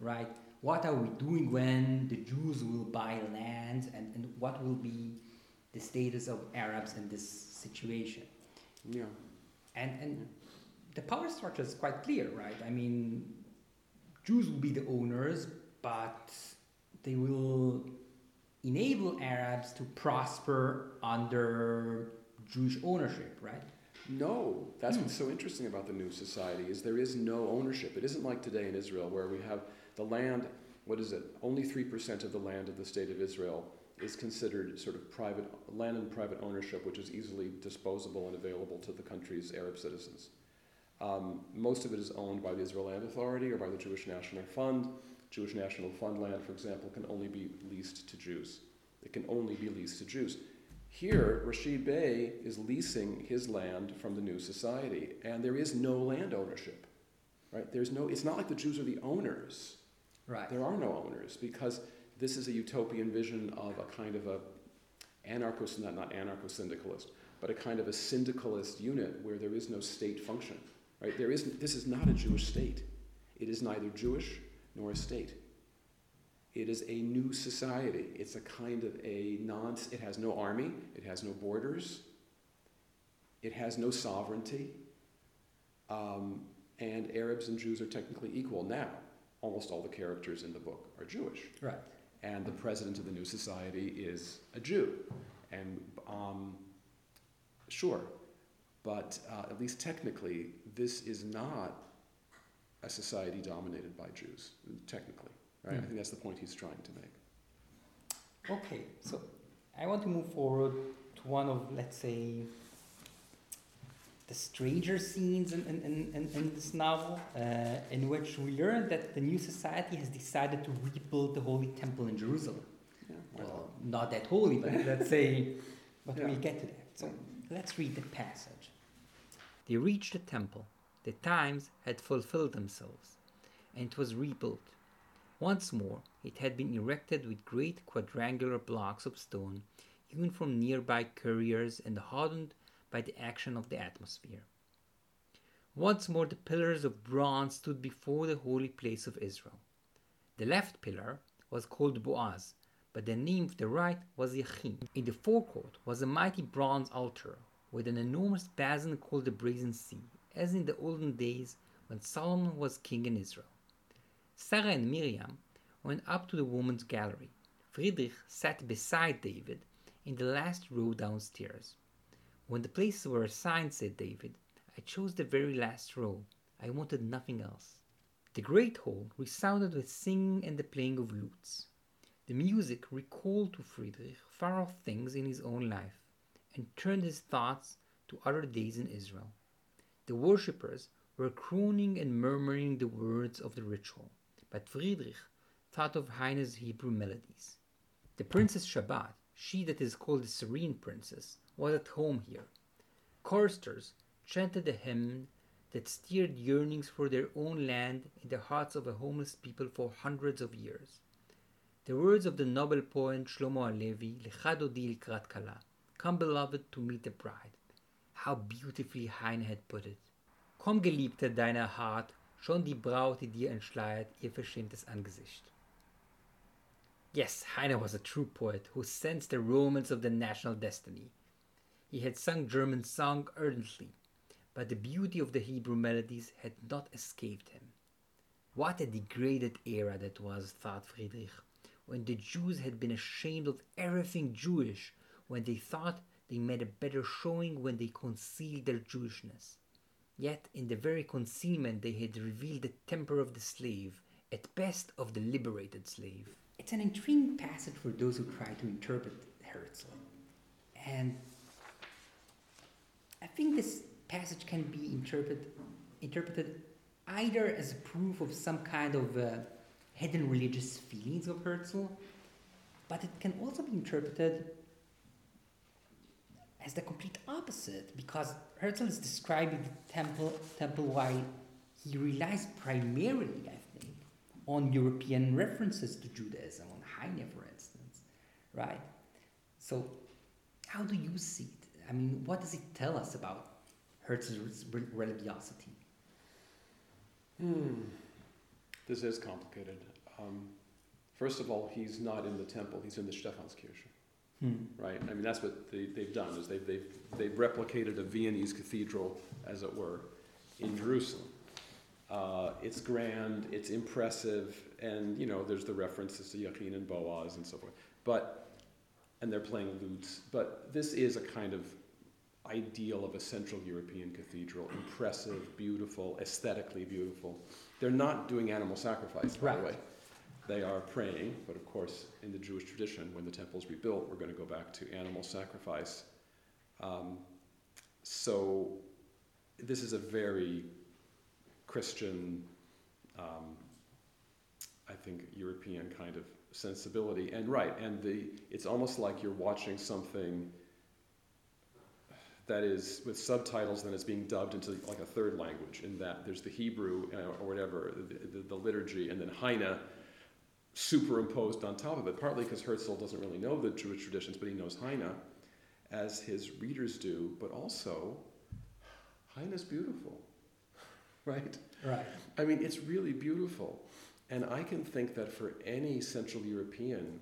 right? What are we doing when the Jews will buy land and, and what will be the status of Arabs in this situation? Yeah. And, and the power structure is quite clear, right? I mean, Jews will be the owners, but they will enable Arabs to prosper under Jewish ownership, right? No, that's hmm. what's so interesting about the new society is there is no ownership. It isn't like today in Israel where we have the land. What is it? Only three percent of the land of the state of Israel is considered sort of private land and private ownership, which is easily disposable and available to the country's Arab citizens. Um, most of it is owned by the Israel Land Authority or by the Jewish National Fund. Jewish National Fund land, for example, can only be leased to Jews. It can only be leased to Jews. Here, Rashid Bey is leasing his land from the new society, and there is no land ownership. Right? There's no, it's not like the Jews are the owners. Right. There are no owners because this is a utopian vision of a kind of a anarcho, not, not anarcho-syndicalist, but a kind of a syndicalist unit where there is no state function. Right? There is, this is not a Jewish state. It is neither Jewish nor a state. It is a new society. It's a kind of a non, it has no army, it has no borders, it has no sovereignty, um, and Arabs and Jews are technically equal. Now, almost all the characters in the book are Jewish. Right. And the president of the new society is a Jew. And um, sure, but uh, at least technically, this is not a society dominated by Jews, technically. Right? Mm. I think that's the point he's trying to make. Okay, so I want to move forward to one of, let's say, the stranger scenes in, in, in, in this novel, uh, in which we learn that the new society has decided to rebuild the Holy Temple in Jerusalem. Yeah, well, not that holy, but let's say, but yeah. we'll get to that. So let's read the passage. They reached the temple. The times had fulfilled themselves, and it was rebuilt once more, it had been erected with great quadrangular blocks of stone hewn from nearby carriers and the hardened by the action of the atmosphere. Once more, the pillars of bronze stood before the holy place of Israel. The left pillar was called Boaz, but the name of the right was Yachin. In the forecourt was a mighty bronze altar with an enormous basin called the Brazen Sea, as in the olden days when Solomon was king in Israel. Sarah and Miriam went up to the women's gallery, Friedrich sat beside David in the last row downstairs. When the places were assigned, said David, I chose the very last row. I wanted nothing else. The great hall resounded with singing and the playing of lutes. The music recalled to Friedrich far off things in his own life and turned his thoughts to other days in Israel. The worshippers were crooning and murmuring the words of the ritual, but Friedrich thought of Heine's Hebrew melodies. The Princess Shabbat, she that is called the Serene Princess, was at home here. Choristers chanted a hymn that stirred yearnings for their own land in the hearts of a homeless people for hundreds of years. The words of the noble poet Shlomo Halevi, Lecha dodi likrat kala, come beloved to meet the bride. How beautifully Heine had put it. Komm, Geliebte deiner Hart, schon die Braut, die dir entschleiert, ihr verschämtes Angesicht. Yes, Heine was a true poet who sensed the romance of the national destiny. He had sung German song ardently, but the beauty of the Hebrew melodies had not escaped him. What a degraded era that was, thought Friedrich, when the Jews had been ashamed of everything Jewish, when they thought they made a better showing when they concealed their Jewishness. Yet in the very concealment they had revealed the temper of the slave, at best of the liberated slave. It's an intriguing passage for those who try to interpret Herzl. And I think this passage can be interpreted interpreted either as a proof of some kind of uh, hidden religious feelings of Herzl, but it can also be interpreted as the complete opposite, because Herzl is describing the temple, temple while he relies primarily, I think, on European references to Judaism, on Heine, for instance, right? So, how do you see it? I mean, what does it tell us about Herzl's religiosity? Hmm. This is complicated. Um, first of all, he's not in the temple; he's in the Stephanskirche. Hmm. Right. I mean, that's what they, have done is they've, they've, they've replicated a Viennese cathedral, as it were, in Jerusalem. Uh, it's grand, it's impressive, and you know, there's the references to Jachin and Boaz and so forth. But and they're playing lutes. But this is a kind of ideal of a Central European cathedral: impressive, beautiful, aesthetically beautiful. They're not doing animal sacrifice, by right. the way. They are praying, but of course, in the Jewish tradition, when the temple is rebuilt, we're going to go back to animal sacrifice. Um, so, this is a very Christian, um, I think, European kind of sensibility. And right, and the it's almost like you're watching something that is with subtitles, then it's being dubbed into like a third language. In that there's the Hebrew uh, or whatever, the, the, the liturgy, and then Heine superimposed on top of it, partly because Herzl doesn't really know the Jewish traditions, but he knows Heine, as his readers do, but also Heine's beautiful, right? Right. I mean, it's really beautiful. And I can think that for any Central European,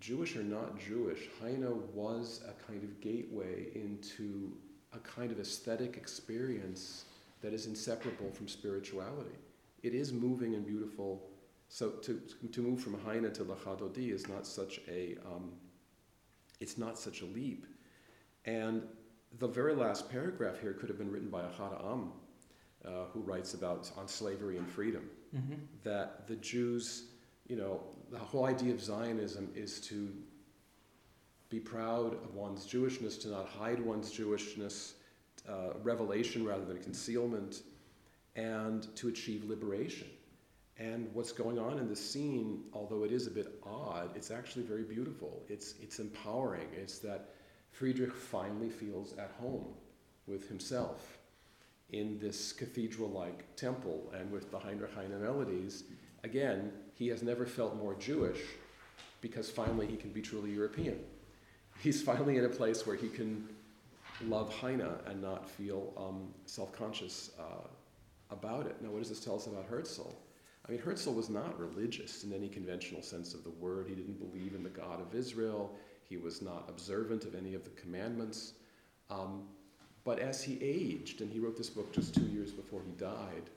Jewish or not Jewish, Heine was a kind of gateway into a kind of aesthetic experience that is inseparable from spirituality. It is moving and beautiful so to, to move from Heine to Lecha dodi is not such a, um, it's not such a leap. And the very last paragraph here could have been written by Ahad Ha'am, uh, who writes about on slavery and freedom. Mm-hmm. That the Jews, you know, the whole idea of Zionism is to be proud of one's Jewishness, to not hide one's Jewishness, uh, revelation rather than concealment, and to achieve liberation. And what's going on in the scene, although it is a bit odd, it's actually very beautiful. It's, it's empowering. It's that Friedrich finally feels at home with himself in this cathedral like temple and with the Heinrich Heine melodies. Again, he has never felt more Jewish because finally he can be truly European. He's finally in a place where he can love Heine and not feel um, self conscious uh, about it. Now, what does this tell us about Herzl? I mean, Herzl was not religious in any conventional sense of the word. He didn't believe in the God of Israel. He was not observant of any of the commandments. Um, but as he aged, and he wrote this book just two years before he died,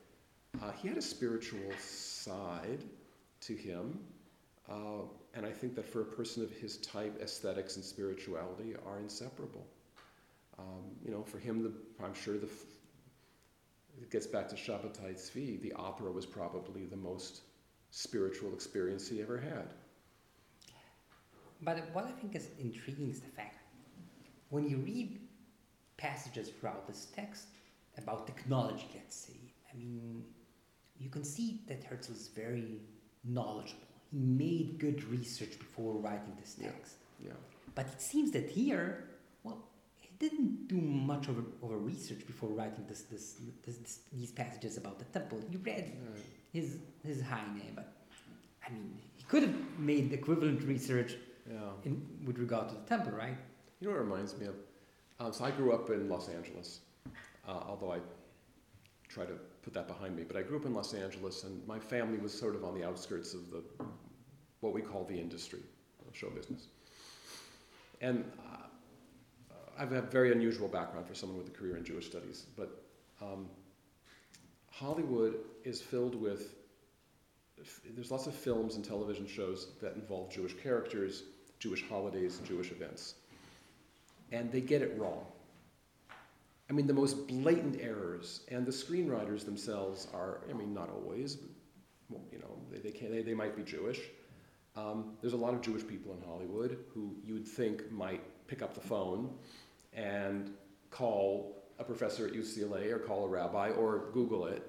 uh, he had a spiritual side to him. Uh, and I think that for a person of his type, aesthetics and spirituality are inseparable. Um, you know, for him, the, I'm sure the, it gets back to Shabbatai Tzvi, the opera was probably the most spiritual experience he ever had. But what I think is intriguing is the fact when you read passages throughout this text about technology, let's say, I mean, you can see that Herzl is very knowledgeable. He made good research before writing this text. Yeah. But it seems that here, well, he didn't do much of a, of a research before writing this, this, this, this, these passages about the temple. He read Right. his, his Heine, but I mean, he could have made equivalent research Yeah. in, with regard to the temple, right? You know what it reminds me of? Um, so I grew up in Los Angeles, uh, although I try to put that behind me. But I grew up in Los Angeles, and my family was sort of on the outskirts of the what we call the industry, show business. And uh, I've a very unusual background for someone with a career in Jewish studies, but um, Hollywood is filled with. There's lots of films and television shows that involve Jewish characters, Jewish holidays, and Jewish events and they get it wrong. I mean, the most blatant errors, and the screenwriters themselves are, I mean, not always, but, well, you know, they, they, can, they, they might be Jewish. Um, there's a lot of Jewish people in Hollywood who you would think might pick up the phone and call a professor at UCLA or call a rabbi or Google it,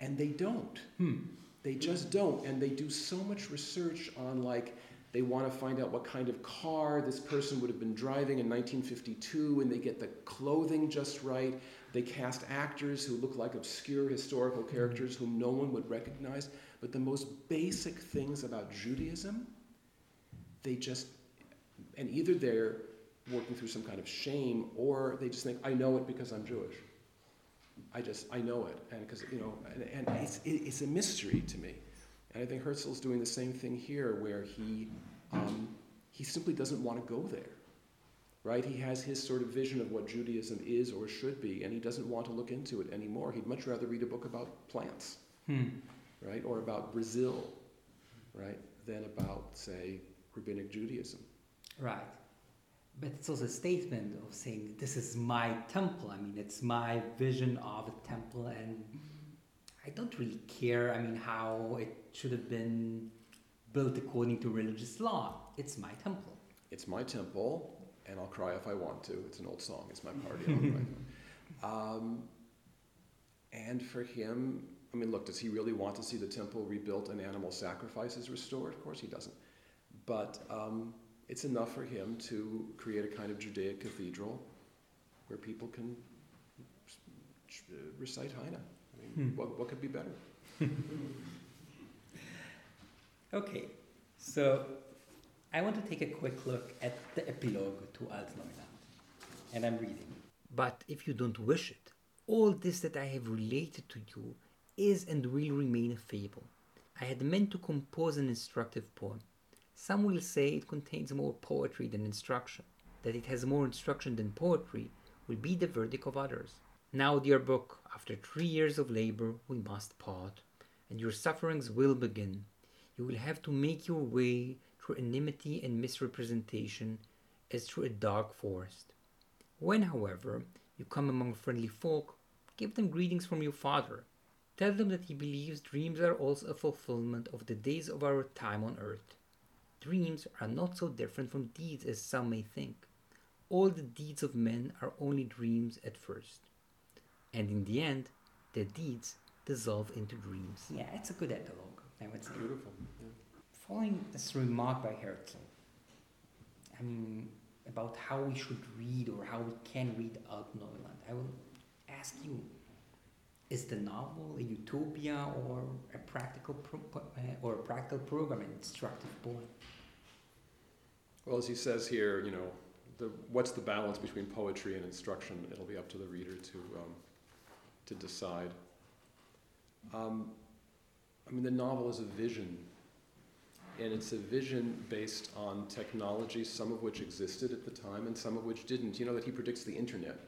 and they don't. Hmm. They just don't. And they do so much research on, like, they want to find out what kind of car this person would have been driving in 1952, and they get the clothing just right. They cast actors who look like obscure historical characters whom no one would recognize. But the most basic things about Judaism, they just, and either they're working through some kind of shame or they just think, I know it because I'm Jewish. I just, I know it. And because, you know, and, and it's, it, it's a mystery to me. And I think Herzl's doing the same thing here, where he, um, he simply doesn't want to go there, right? He has his sort of vision of what Judaism is or should be, and he doesn't want to look into it anymore. He'd much rather read a book about plants, Hmm. right, or about Brazil, right, than about, say, rabbinic Judaism. Right. But it's also a statement of saying, this is my temple. I mean, it's my vision of a temple, and I don't really care, I mean, how it should have been built according to religious law. It's my temple. It's my temple, and I'll cry if I want to. It's an old song. It's my party. Um, and for him, I mean, look, does he really want to see the temple rebuilt and animal sacrifices restored? Of course he doesn't. But um, it's enough for him to create a kind of Judaic cathedral where people can recite Heine. Hmm. what, what could be better? Okay, so I want to take a quick look at the epilogue to Altneuland. And I'm reading. But if you don't wish it, all this that I have related to you is and will remain a fable. I had meant to compose an instructive poem. Some will say it contains more poetry than instruction. That it has more instruction than poetry will be the verdict of others. Now, dear book, after three years of labor, we must part, and your sufferings will begin. You will have to make your way through enmity and misrepresentation as through a dark forest. When, however, you come among friendly folk, give them greetings from your father. Tell them that he believes dreams are also a fulfillment of the days of our time on earth. Dreams are not so different from deeds as some may think. All the deeds of men are only dreams at first. And in the end, their deeds dissolve into dreams. Yeah, it's a good epilogue, I would say. Beautiful. Yeah. Following this remark by Herzl, I mean, about how we should read or how we can read Altneuland, I will ask you is the novel a utopia or a practical pro- uh, or a practical program, an instructive poem? Well, as he says here, you know, the, what's the balance between poetry and instruction? It'll be up to the reader to, um, to decide. Um, I mean, the novel is a vision, and it's a vision based on technology, some of which existed at the time and some of which didn't. You know that he predicts the internet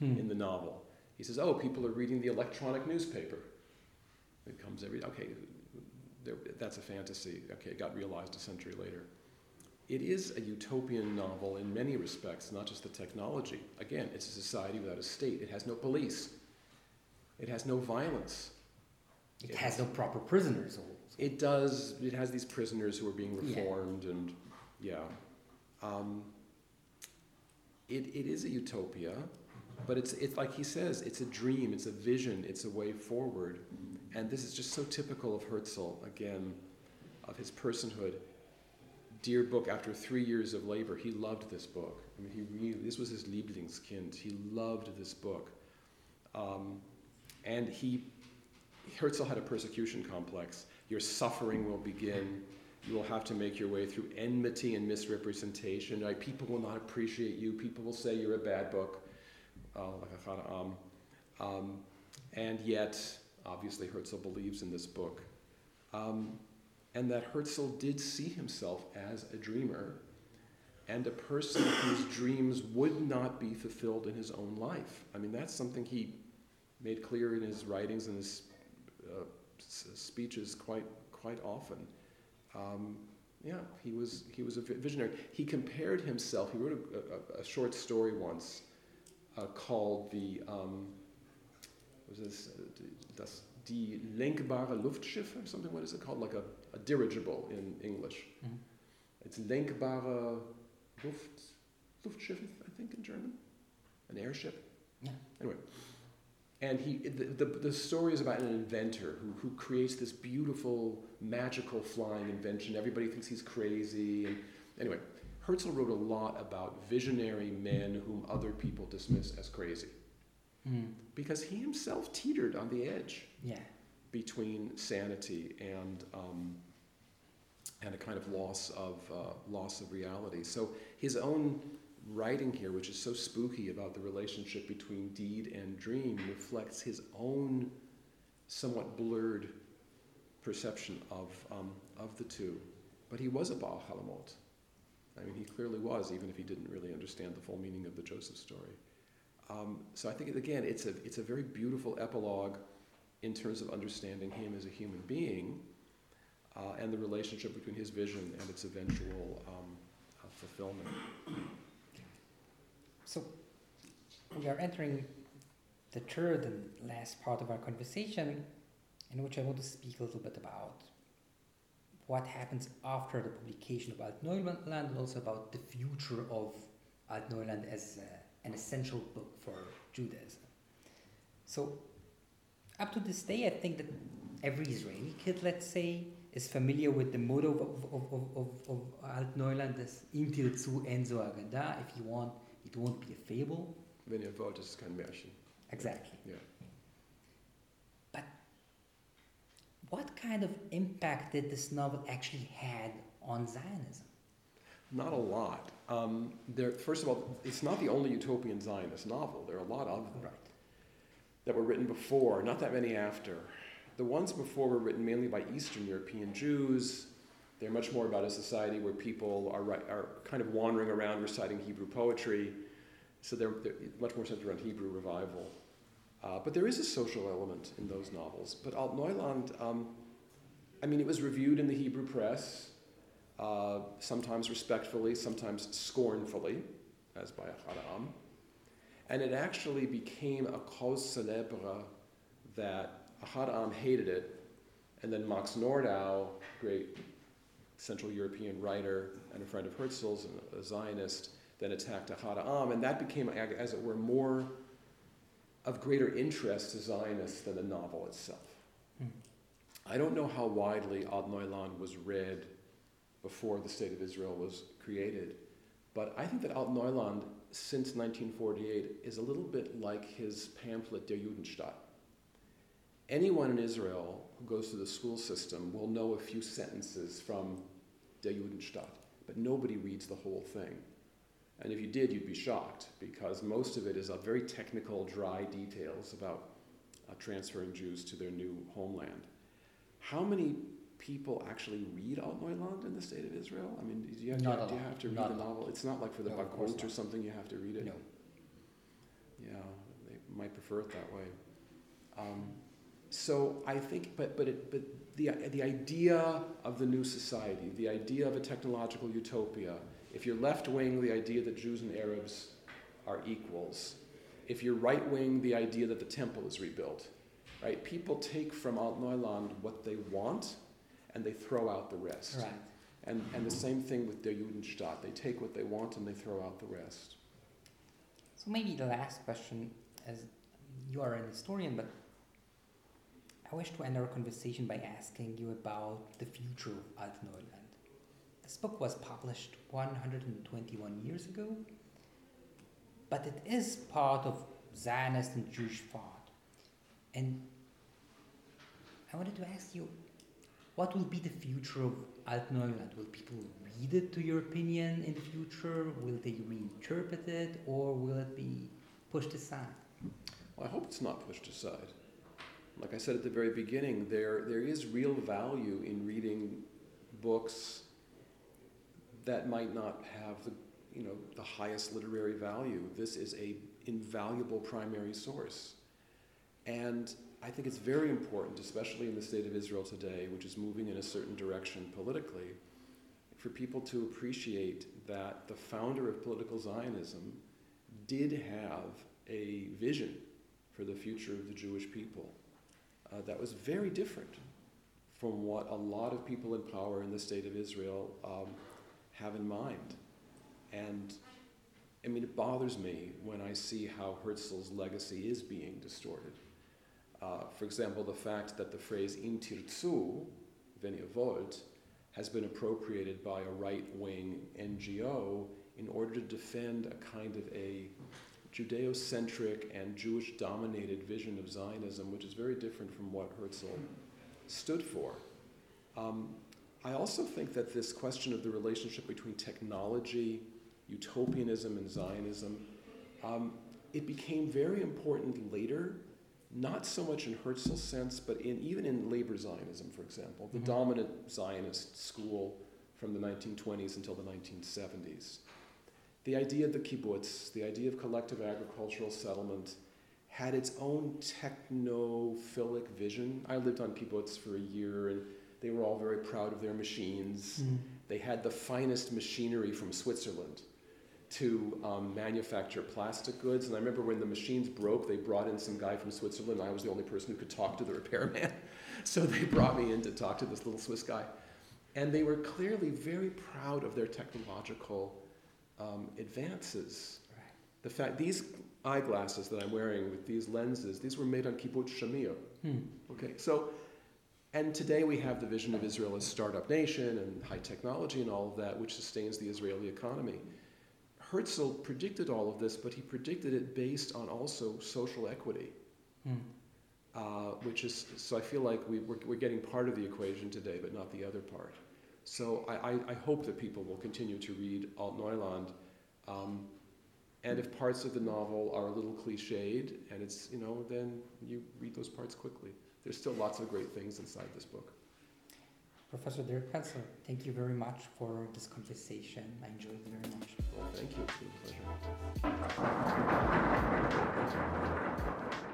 in the novel. He says, "Oh, people are reading the electronic newspaper. It comes every okay. There, that's a fantasy. Okay, it got realized a century later." it is a utopian novel in many respects, not just the technology. Again, it's a society without a state. It has no police. It has no violence. It has no proper prisoners. also. It does. It has these prisoners who are being Yeah. reformed, and yeah, um, it it is a utopia, but it's it's like he says, it's a dream, it's a vision, it's a way forward, and this is just so typical of Herzl again, of his personhood. Dear book. After three years of labor, he loved this book. I mean, he really this was his Lieblingskind. He loved this book, um, and he Herzl had a persecution complex. Your suffering will begin. You will have to make your way through enmity and misrepresentation. Right? People will not appreciate you. People will say you're a bad book. Like a Khara'am. um, and yet, obviously, Herzl believes in this book. Um, and that Herzl did see himself as a dreamer and a person whose dreams would not be fulfilled in his own life. I mean, that's something he made clear in his writings and his uh, speeches quite quite often. Um, yeah, he was he was a visionary. He compared himself. He wrote a, a, a short story once uh, called the um, was this uh, das die lenkbare Luftschiff or something. What is it called? Like a, a dirigible in English. Mhm. It's lenkbare Luft Luftschiff, I think in German, an airship. Yeah. Anyway, and he the, the, the story is about an inventor who, who creates this beautiful magical flying invention. Everybody thinks he's crazy. And anyway, Herzl wrote a lot about visionary men whom other people dismiss as crazy Mm. because he himself teetered on the edge Yeah. between sanity and um, and a kind of loss of uh, loss of reality. So his own writing here, which is so spooky about the relationship between deed and dream, reflects his own somewhat blurred perception of um, of the two. But he was a Baal Halamot. I mean, he clearly was, even if he didn't really understand the full meaning of the Joseph story. Um, so I think again, it's a it's a very beautiful epilogue in terms of understanding him as a human being uh, and the relationship between his vision and its eventual um, uh, fulfillment. So we are entering the third and last part of our conversation, in which I want to speak a little bit about what happens after the publication of Altneuland and also about the future of Altneuland as uh, an essential book for Judaism. So, up to this day, I think that every Israeli kid, let's say, is familiar with the motto of, of, of, of, of Altneuland as Im Tirzu Enzo Agada. If you want, it won't be a fable. Wenn ihr wollt, ist es kein Märchen. Exactly. Yeah. But what kind of impact did this novel actually had on Zionism? Not a lot. Um, there, first of all, it's not the only utopian Zionist novel. There are a lot of them Right. that were written before, not that many after. The ones before were written mainly by Eastern European Jews. They're much more about a society where people are, are kind of wandering around reciting Hebrew poetry. So they're, they're much more centered around Hebrew revival. Uh, but there is a social element in those novels. But Altneuland, um, I mean, it was reviewed in the Hebrew press, uh, sometimes respectfully, sometimes scornfully, as by Ahad And it actually became a cause célèbre that Ahad Ha'am hated it, and then Max Nordau, great Central European writer and a friend of Herzl's, and a Zionist, then attacked Ahad and that became, as it were, more of greater interest to Zionists than the novel itself. Hmm. I don't know how widely Ad was read before the State of Israel was created, but I think that Altneuland, since 1948, is a little bit like his pamphlet Der Judenstaat. Anyone in Israel who goes through the school system will know a few sentences from Der Judenstaat, but nobody reads the whole thing. And if you did, you'd be shocked because most of it is a very technical, dry details about uh, transferring Jews to their new homeland. How many people actually read Altneuland in the state of Israel? I mean, do you do you have to read Not the novel? It's not like for the No, or something, you have to read it. No. Yeah, they might prefer it that way. Um, so I think, but but it, but the, the idea of the new society, the idea of a technological utopia, if you're left wing, the idea that Jews and Arabs are equals. If you're right wing, the idea that the temple is rebuilt. Right? People take from Altneuland what they want and they throw out the rest. Right. And, and the same thing with der Judenstaat. They take what they want and they throw out the rest. So maybe the last question, as you are an historian, but I wish to end our conversation by asking you about the future of Altneuland. This book was published 121 years ago, but it is part of Zionist and Jewish thought. And I wanted to ask you, what will be the future of Altneuland? Will people read it, to your opinion, in the future? Will they reinterpret it, or will it be pushed aside? Well, I hope it's not pushed aside. Like I said at the very beginning, there, there is real value in reading books that might not have the, you know, the highest literary value. This is a invaluable primary source. And I think it's very important, especially in the state of Israel today, which is moving in a certain direction politically, for people to appreciate that the founder of political Zionism did have a vision for the future of the Jewish people uh, that was very different from what a lot of people in power in the state of Israel um, have in mind. And I mean, it bothers me when I see how Herzl's legacy is being distorted. Uh, for example, the fact that the phrase "im tirtzu," wenn ihr wollt, has been appropriated by a right-wing NGO in order to defend a kind of a Judeo-centric and Jewish-dominated vision of Zionism, which is very different from what Herzl stood for. Um, I also think that this question of the relationship between technology, utopianism, and Zionism, um, it became very important later, not so much in Herzl's sense, but in, even in labor Zionism, for example, the mm-hmm. dominant Zionist school from the 1920s until the 1970s. The idea of the kibbutz, the idea of collective agricultural settlement, had its own technophilic vision. I lived on kibbutz for a year and they were all very proud of their machines. Mm. They had the finest machinery from Switzerland to um, manufacture plastic goods. And I remember when the machines broke, they brought in some guy from Switzerland. I was the only person who could talk to the repairman. so they brought me in to talk to this little Swiss guy. And they were clearly very proud of their technological um, advances. Right. The fact these eyeglasses that I'm wearing with these lenses, these were made on kibbutz Shamir. Hmm. Okay, so and today we have the vision of Israel as startup nation and high technology and all of that, which sustains the Israeli economy. Herzl predicted all of this, but he predicted it based on also social equity, mm. uh, which is so. I feel like we, we're, we're getting part of the equation today, but not the other part. So I, I, I hope that people will continue to read Altneuland. Um, and if parts of the novel are a little cliched, and it's you know, then you read those parts quickly there's still lots of great things inside this book. Professor Derek Penslar, thank you very much for this conversation. I enjoyed it very much. Well, thank you. It's been a pleasure.